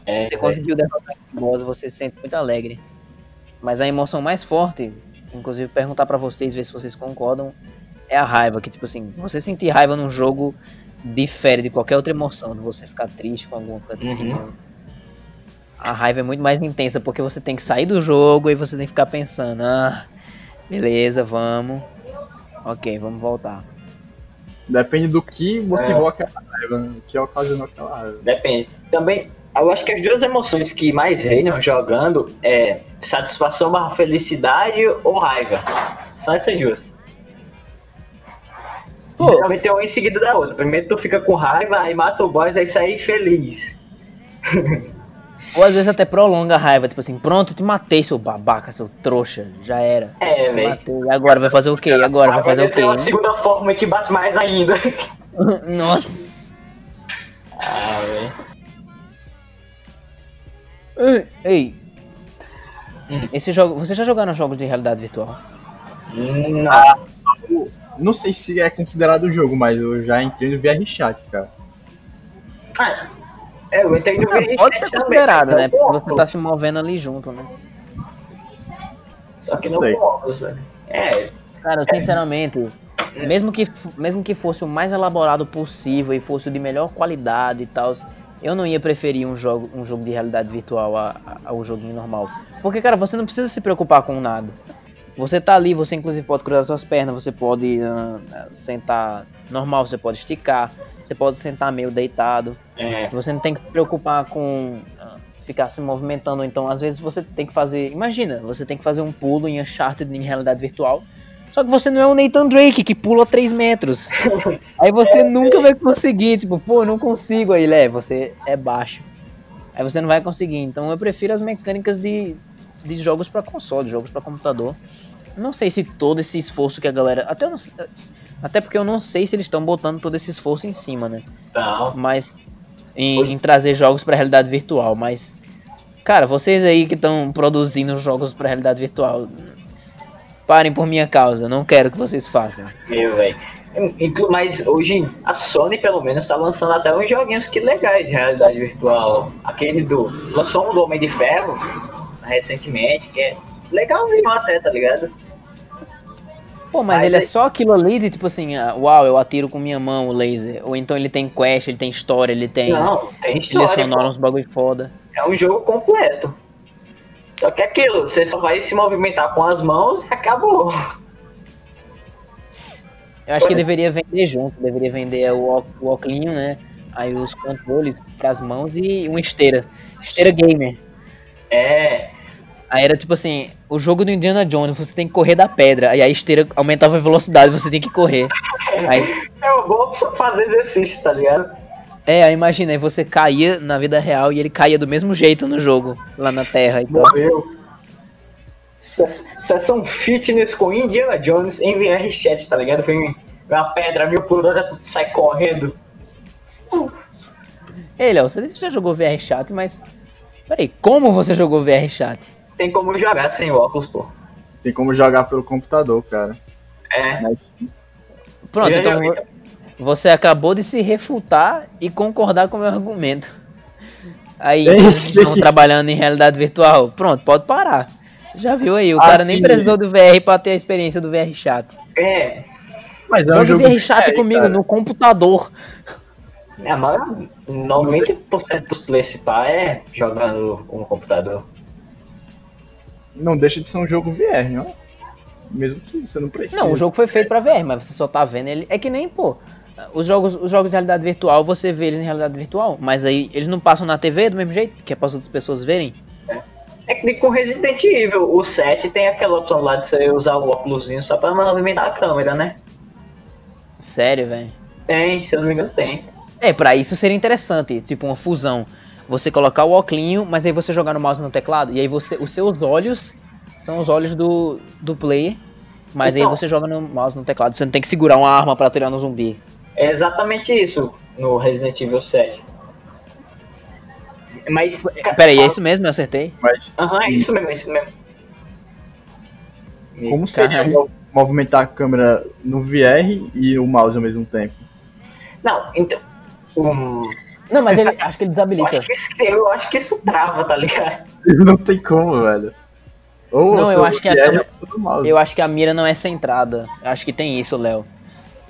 É, você velho. conseguiu derrotar o boss, você se sente muito alegre. Mas a emoção mais forte, inclusive perguntar pra vocês, ver se vocês concordam, é a raiva. Que tipo assim, você sentir raiva num jogo difere de qualquer outra emoção, de você ficar triste com alguma cutscene. Uhum. A raiva é muito mais intensa, porque você tem que sair do jogo e você tem que ficar pensando, ah, beleza, vamos. Ok, vamos voltar. Depende do que motivou aquela raiva, né? o que ocasionou aquela raiva. Depende. Também, eu acho que as duas emoções que mais reinam jogando é satisfação barra felicidade ou raiva. São essas duas. Pô. Geralmente tem uma em seguida da outra. Primeiro tu fica com raiva, aí mata o boss, aí sai feliz. Ou às vezes até prolonga a raiva, tipo assim, pronto, te matei, seu babaca, seu trouxa, já era. É, velho. E agora vai fazer o quê? Agora vai fazer o quê? Uma hein? segunda forma que bate mais ainda. Nossa. Ah, velho. Ei. Hum. Esse jogo, você já jogaram jogos de realidade virtual? Não. Não sei se é considerado um jogo, mas eu já entrei no VR Chat, cara. Ah, é, eu entrei no Ah, VR pode ser considerado, né? Porque você tá se movendo ali junto, né? Só que não Sei. com óculos, né? É, Cara, sinceramente, mesmo que, mesmo que fosse o mais elaborado possível e fosse o de melhor qualidade e tal, eu não ia preferir um jogo, um jogo de realidade virtual ao joguinho normal. Porque, cara, você não precisa se preocupar com nada. Você tá ali, você inclusive pode cruzar suas pernas, você pode ah, sentar normal, você pode esticar, você pode sentar meio deitado. é. Você não tem que se preocupar com ah, ficar se movimentando. Então, às vezes, você tem que fazer. Imagina, você tem que fazer um pulo em Uncharted em realidade virtual. Só que você não é o Nathan Drake que pula 3 metros. Aí você nunca vai conseguir. Tipo, pô, eu não consigo. Aí, é, você é baixo. Aí você não vai conseguir. Então, eu prefiro as mecânicas de, de jogos pra console, jogos pra computador. Não sei se todo esse esforço que a galera. Até, eu não até porque eu não sei se eles estão botando todo esse esforço em cima, né? Não. mas em, em trazer jogos pra realidade virtual, mas cara, vocês aí que estão produzindo jogos pra realidade virtual, parem por minha causa, não quero que vocês façam. Meu, velho. Inclu- Mas hoje a Sony, pelo menos, tá lançando até uns joguinhos que legais de realidade virtual. Aquele do. Lançou um do Homem de Ferro recentemente, que é legalzinho até, tá ligado? Pô, mas, Mas ele é aí- só aquilo ali de tipo assim, ah, uau, eu atiro com minha mão o laser, ou então ele tem quest, ele tem história, ele tem Não, tem história. sonora, pô. uns bagulho foda. É um jogo completo. Só que é aquilo, você só vai se movimentar com as mãos e acabou. Eu acho que deveria vender junto, deveria vender o, o óculos, né? Aí os controles pras mãos e uma esteira. Esteira gamer. É. Aí era tipo assim, o jogo do Indiana Jones, você tem que correr da pedra, aí a esteira aumentava a velocidade, você tem que correr. Aí, É uma boa opção fazer exercício, tá ligado? É, aí imagina, aí você caía na vida real e ele caía do mesmo jeito no jogo, lá na Terra. Então, Morreu. Se- Sessão fitness com Indiana Jones em VR chat, tá ligado? Vem uma pedra mil por hora, tu sai correndo. Ei, Léo, você já jogou VR Chat, mas. Peraí, como você jogou VR Chat? Tem como jogar sem óculos, pô. Tem como jogar pelo computador, cara. É. Pronto, Já então você acabou de se refutar e concordar com o meu argumento. Aí, eles estão trabalhando em realidade virtual. Pronto, pode parar. Já viu aí, o Ah, cara nem precisou do VR pra ter a experiência do VR Chat. É. Mas é um jogo VR Chat sério, comigo cara. no computador. É, mas 90% dos play se pá é jogando no computador. Não deixa de ser um jogo VR, não? Mesmo que você não precise. Não, o jogo foi feito pra VR, mas você só tá vendo ele. É que nem, pô. Os jogos, os jogos de realidade virtual, você vê eles em realidade virtual, mas aí eles não passam na TV do mesmo jeito, que é para as outras pessoas verem. É que com Resident Evil, o 7 tem aquela opção lá de você usar o óculosinho só pra movimentar a câmera, né? Sério, velho. Tem, se eu não me engano, tem. É, pra isso seria interessante, tipo uma fusão. Você colocar o óculos, mas aí você jogar no mouse no teclado, e aí você, os seus olhos são os olhos do, do player, mas Então. aí você joga no mouse no teclado. Você não tem que segurar uma arma pra atirar no zumbi. É exatamente isso no Resident Evil 7. Mas. Pera aí, é isso mesmo? Eu acertei? Mas Aham, é isso mesmo, é isso mesmo. como seria Caralho. movimentar a câmera no VR e o mouse ao mesmo tempo? Não, então. Um, Não, mas ele acho que ele eu, desabilita. acho que isso, eu acho que isso trava, tá ligado? Não tem como, velho. Ou Não, eu acho que a VR mouse. Eu acho que a mira não é centrada. Eu acho que tem isso, Léo.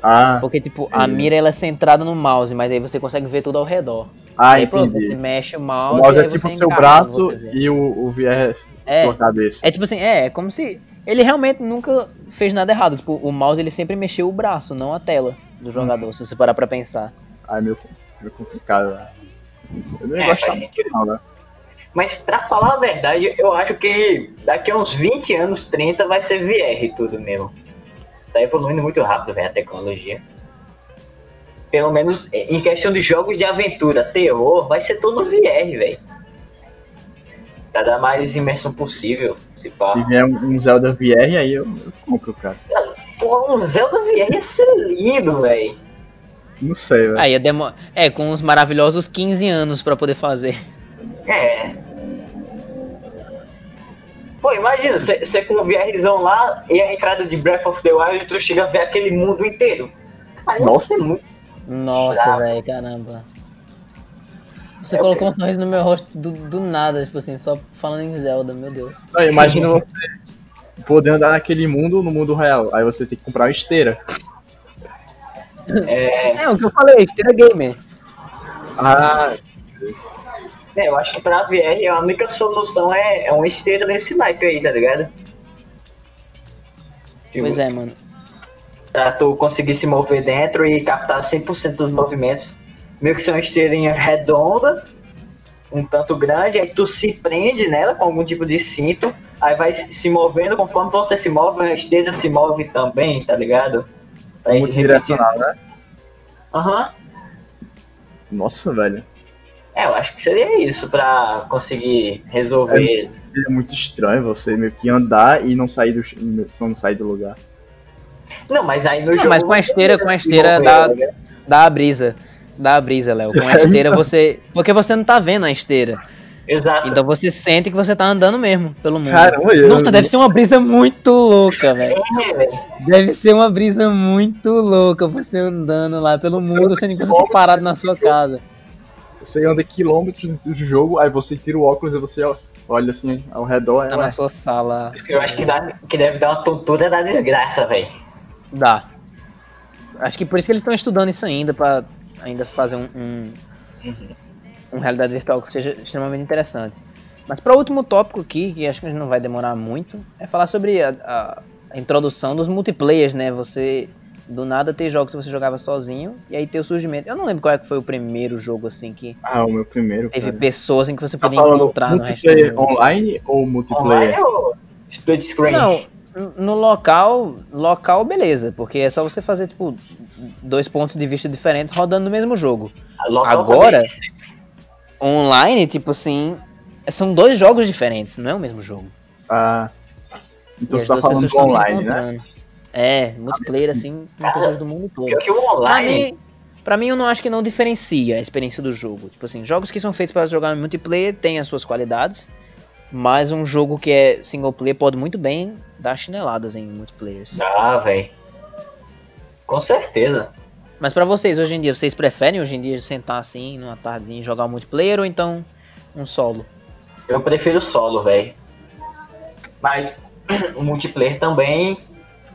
Ah, Porque, tipo, a Entendi. mira ela é centrada no mouse, mas aí você consegue ver tudo ao redor. ah aí, pronto, você entendi. mexe o O mouse. mouse e é tipo o seu braço e o, o VR é sua cabeça. É tipo assim, é, é como se. Ele realmente nunca fez nada errado. Tipo, o mouse ele sempre mexeu o braço, não a tela do jogador, se você parar pra pensar. Ah, é meio, meio complicado, velho. Eu ia É, faz muito, não, né? Mas pra falar a verdade, eu acho que daqui a uns 20 anos, 30, vai ser VR tudo mesmo. Tá evoluindo muito rápido, velho, a tecnologia. Pelo menos em questão de jogos de aventura, terror, vai ser tudo VR, velho. Pra dar mais imersão possível, se pá. Se vier um Zelda VR, aí eu, eu compro, cara. Pô, um Zelda VR ia ser lindo, velho. Não sei, velho. Aí, demo... é, com uns maravilhosos 15 anos pra poder fazer. É. Pô, imagina, você com o VRzão lá e a entrada de Breath of the Wild, tu chega a ver aquele mundo inteiro. Cara, Nossa. ser muito Nossa, velho, caramba. Você É, colocou um sorriso no meu rosto do, do nada, tipo assim, só falando em Zelda, meu Deus. Não, imagina você poder andar naquele mundo, no mundo real. Aí você tem que comprar uma esteira. É, É, o que eu falei, esteira gamer. Ah, é, eu acho que pra VR a única solução é, é uma esteira desse naipe aí, tá ligado? Tipo, Pois é, mano. Pra tu conseguir se mover dentro e captar 100% dos movimentos. Meio que ser uma esteirinha redonda, um tanto grande, aí tu se prende nela com algum tipo de cinto, aí vai se movendo, conforme você se move, a esteira se move também, tá ligado? Pra ir multidirecional, né? Aham. Nossa, velho. É, eu acho que seria isso pra conseguir resolver. Seria muito estranho você meio que andar e não sair do, não sair do lugar. Não, mas aí no Não, jogo. mas com a esteira- com a esteira dá- ligado? Dá a brisa. Dá a brisa, Léo. Com a esteira você. Porque você não tá vendo a esteira. Exato. Então você sente que você tá andando mesmo pelo mundo. Caramba, eu. Nossa, deve ser uma brisa muito louca, velho. É, velho. Deve ser uma brisa muito louca você andando lá pelo Você mundo, sendo que você tá parado na sua casa. Você anda quilômetros dentro do jogo, aí você tira o óculos e você olha assim ao redor. Tá na sua sala. Eu acho que, dá, que deve dar uma tontura da desgraça, velho. Dá. Acho que por isso que eles estão estudando isso ainda, pra ainda fazer um, um, um realidade virtual que seja extremamente interessante. Mas para o último tópico aqui, que acho que não vai demorar muito, é falar sobre a, a- a introdução dos multiplayers, né? Você do nada ter jogos que você jogava sozinho e aí ter o surgimento. Eu não lembro qual é que foi o primeiro jogo assim que Ah, o meu primeiro. teve cara. pessoas em que você Tá podia encontrar no resto do multiplayer mundo. online ou multiplayer? Online ou split screen? Não, no local, local beleza, porque é só você fazer tipo dois pontos de vista diferentes rodando no mesmo jogo. Local agora- também. Online, tipo assim, são dois jogos diferentes, não é o mesmo jogo. Ah. Então E você tá falando do online, né? É, multiplayer assim, com pessoas do mundo todo. Pior que o online. mim, pra mim, eu não acho que não diferencia a experiência do jogo. Tipo assim, jogos que são feitos para jogar em multiplayer têm as suas qualidades, mas um jogo que é single player pode muito bem dar chineladas em multiplayers. Ah, velho. Com certeza. Mas pra vocês, hoje em dia, vocês preferem hoje em dia sentar assim, numa tardezinha e jogar um multiplayer ou então um solo? Eu prefiro solo, velho. Mas o multiplayer também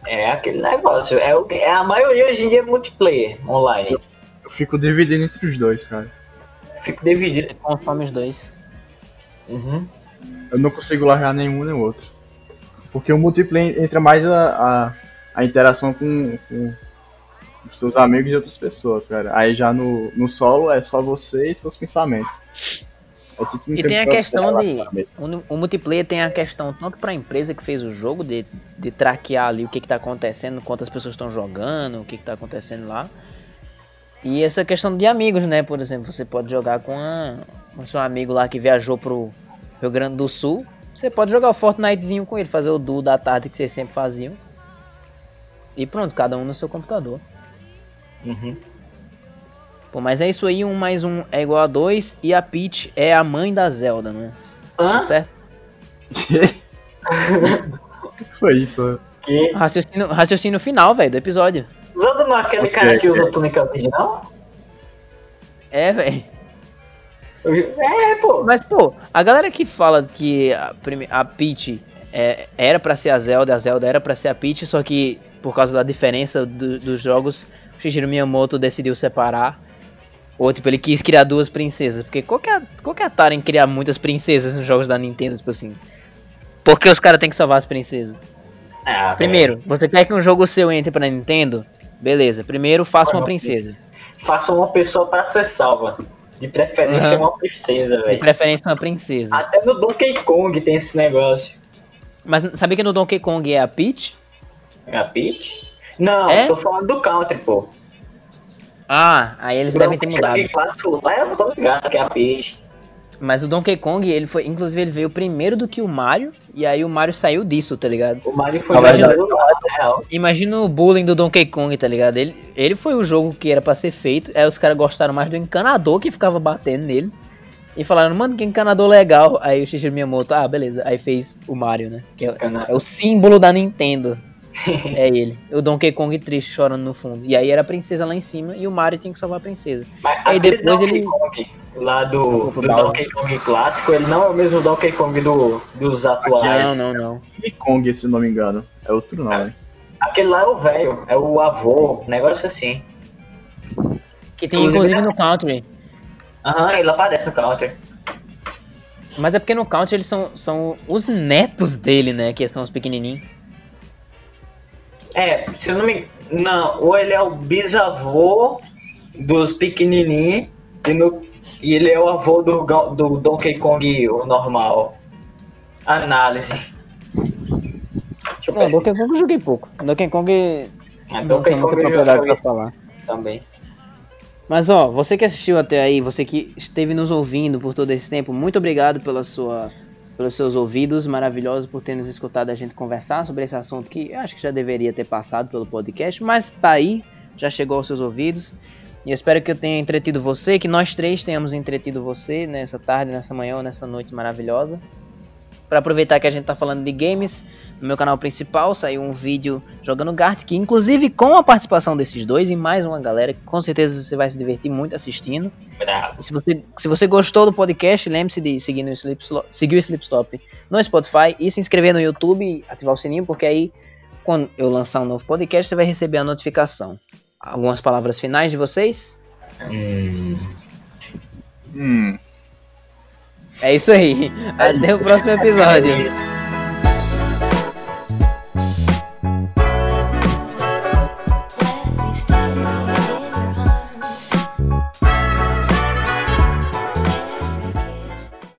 é aquele negócio. É, o, é a maioria hoje em dia é multiplayer online. Eu fico dividindo entre os dois, cara. Fico dividido. Consome os dois. Uhum. Eu não consigo largar nenhum nem outro. Porque o multiplayer entra mais a, a, a interação com, com seus amigos e outras pessoas, cara. Aí já no, no solo é só você e seus pensamentos. É tipo E tem a questão de. O, o multiplayer tem a questão tanto pra empresa que fez o jogo, de, de traquear ali o que, que tá acontecendo, quantas pessoas estão jogando, o que, que tá acontecendo lá. E essa questão de amigos, né? Por exemplo, você pode jogar com, a, com seu amigo lá que viajou pro Rio Grande do Sul. Você pode jogar o Fortnitezinho com ele, fazer o duo da tarde que vocês sempre faziam. E pronto, cada um no seu computador. Uhum. Pô, mas é isso aí, um mais um é igual a dois e a Peach é a mãe da Zelda, né? Hã? Certo? Foi isso. Que... Raciocínio, raciocínio final, velho, do episódio. Zelda não é aquele Ok, cara que usa túnica verde, não? É, velho. É, pô. Mas, pô, a galera que fala que a, prime- a Peach é, era pra ser a Zelda, a Zelda era pra ser a Peach, só que por causa da diferença do- dos jogos, o Shigeru Miyamoto decidiu separar. Ou, tipo, ele quis criar duas princesas. Porque qual que é, a- qual que é a tara em criar muitas princesas nos jogos da Nintendo, tipo assim? Por que os caras têm que salvar as princesas? Ah, velho. Primeiro, você quer que um jogo seu entre pra Nintendo? Beleza, primeiro faça uma princesa. Faça uma pessoa pra ser salva. De preferência Uhum. uma princesa, De velho. preferência uma princesa. Até no Donkey Kong tem esse negócio. Mas sabia que no Donkey Kong é a Peach? A Peach? Não, É? tô falando do Country, pô. Ah, aí eles devem ter mudado. É. Mas o Donkey Kong, ele foi, inclusive ele veio primeiro do que o Mario, e aí o Mario saiu disso, tá ligado? O Mario foi Na mais verdade- do lado, na real. Imagina o bullying do Donkey Kong, tá ligado? Ele, ele foi o jogo que era pra ser feito, aí os caras gostaram mais do encanador que ficava batendo nele. E falaram, mano, que encanador legal. Aí o Shigeru Miyamoto, ah, beleza. Aí fez o Mario, né? Que é, é o símbolo da Nintendo. é ele. O Donkey Kong triste chorando no fundo. E aí era a princesa lá em cima e o Mario tinha que salvar a princesa. Mas Aí depois Donkey ele- Kong lá do, do. Donkey Kong clássico, ele não é o mesmo Donkey Kong do, dos atuais. Não, não, não. King Kong, se não me engano. É outro nome. Aquele lá é o velho, é o avô, negócio assim. Que tem Inclusive, inclusive no Country. Aham, ele aparece no Counter. Mas é porque no Country eles são, são os netos dele, né? Que são os pequenininhos. É, se eu não me Não, ou ele é o bisavô dos pequenininhos e, no... e ele é o avô do, do Donkey Kong, o normal. Análise. Não. Donkey Kong eu joguei pouco. Donkey Kong Ah, não Donkey tem muita Kong propriedade pra falar. também. Mas ó, você que assistiu até aí, você que esteve nos ouvindo por todo esse tempo, muito obrigado pela sua, pelos seus ouvidos maravilhosos por ter nos escutado a gente conversar sobre esse assunto que eu acho que já deveria ter passado pelo podcast, mas tá aí, já chegou aos seus ouvidos. E eu espero que eu tenha entretido você, que nós três tenhamos entretido você nessa tarde, nessa manhã ou nessa noite maravilhosa. Para aproveitar que a gente tá falando de games, no meu canal principal saiu um vídeo jogando Gartic, inclusive com a participação desses dois e mais uma galera que com certeza você vai se divertir muito assistindo. Se você, se você gostou do podcast, lembre-se de seguir, no seguir o Slipstop no Spotify e se inscrever no YouTube e ativar o sininho, porque aí quando eu lançar um novo podcast você vai receber a notificação. Algumas palavras finais de vocês? Hum. Hum. É isso aí. Até isso. o próximo episódio. É.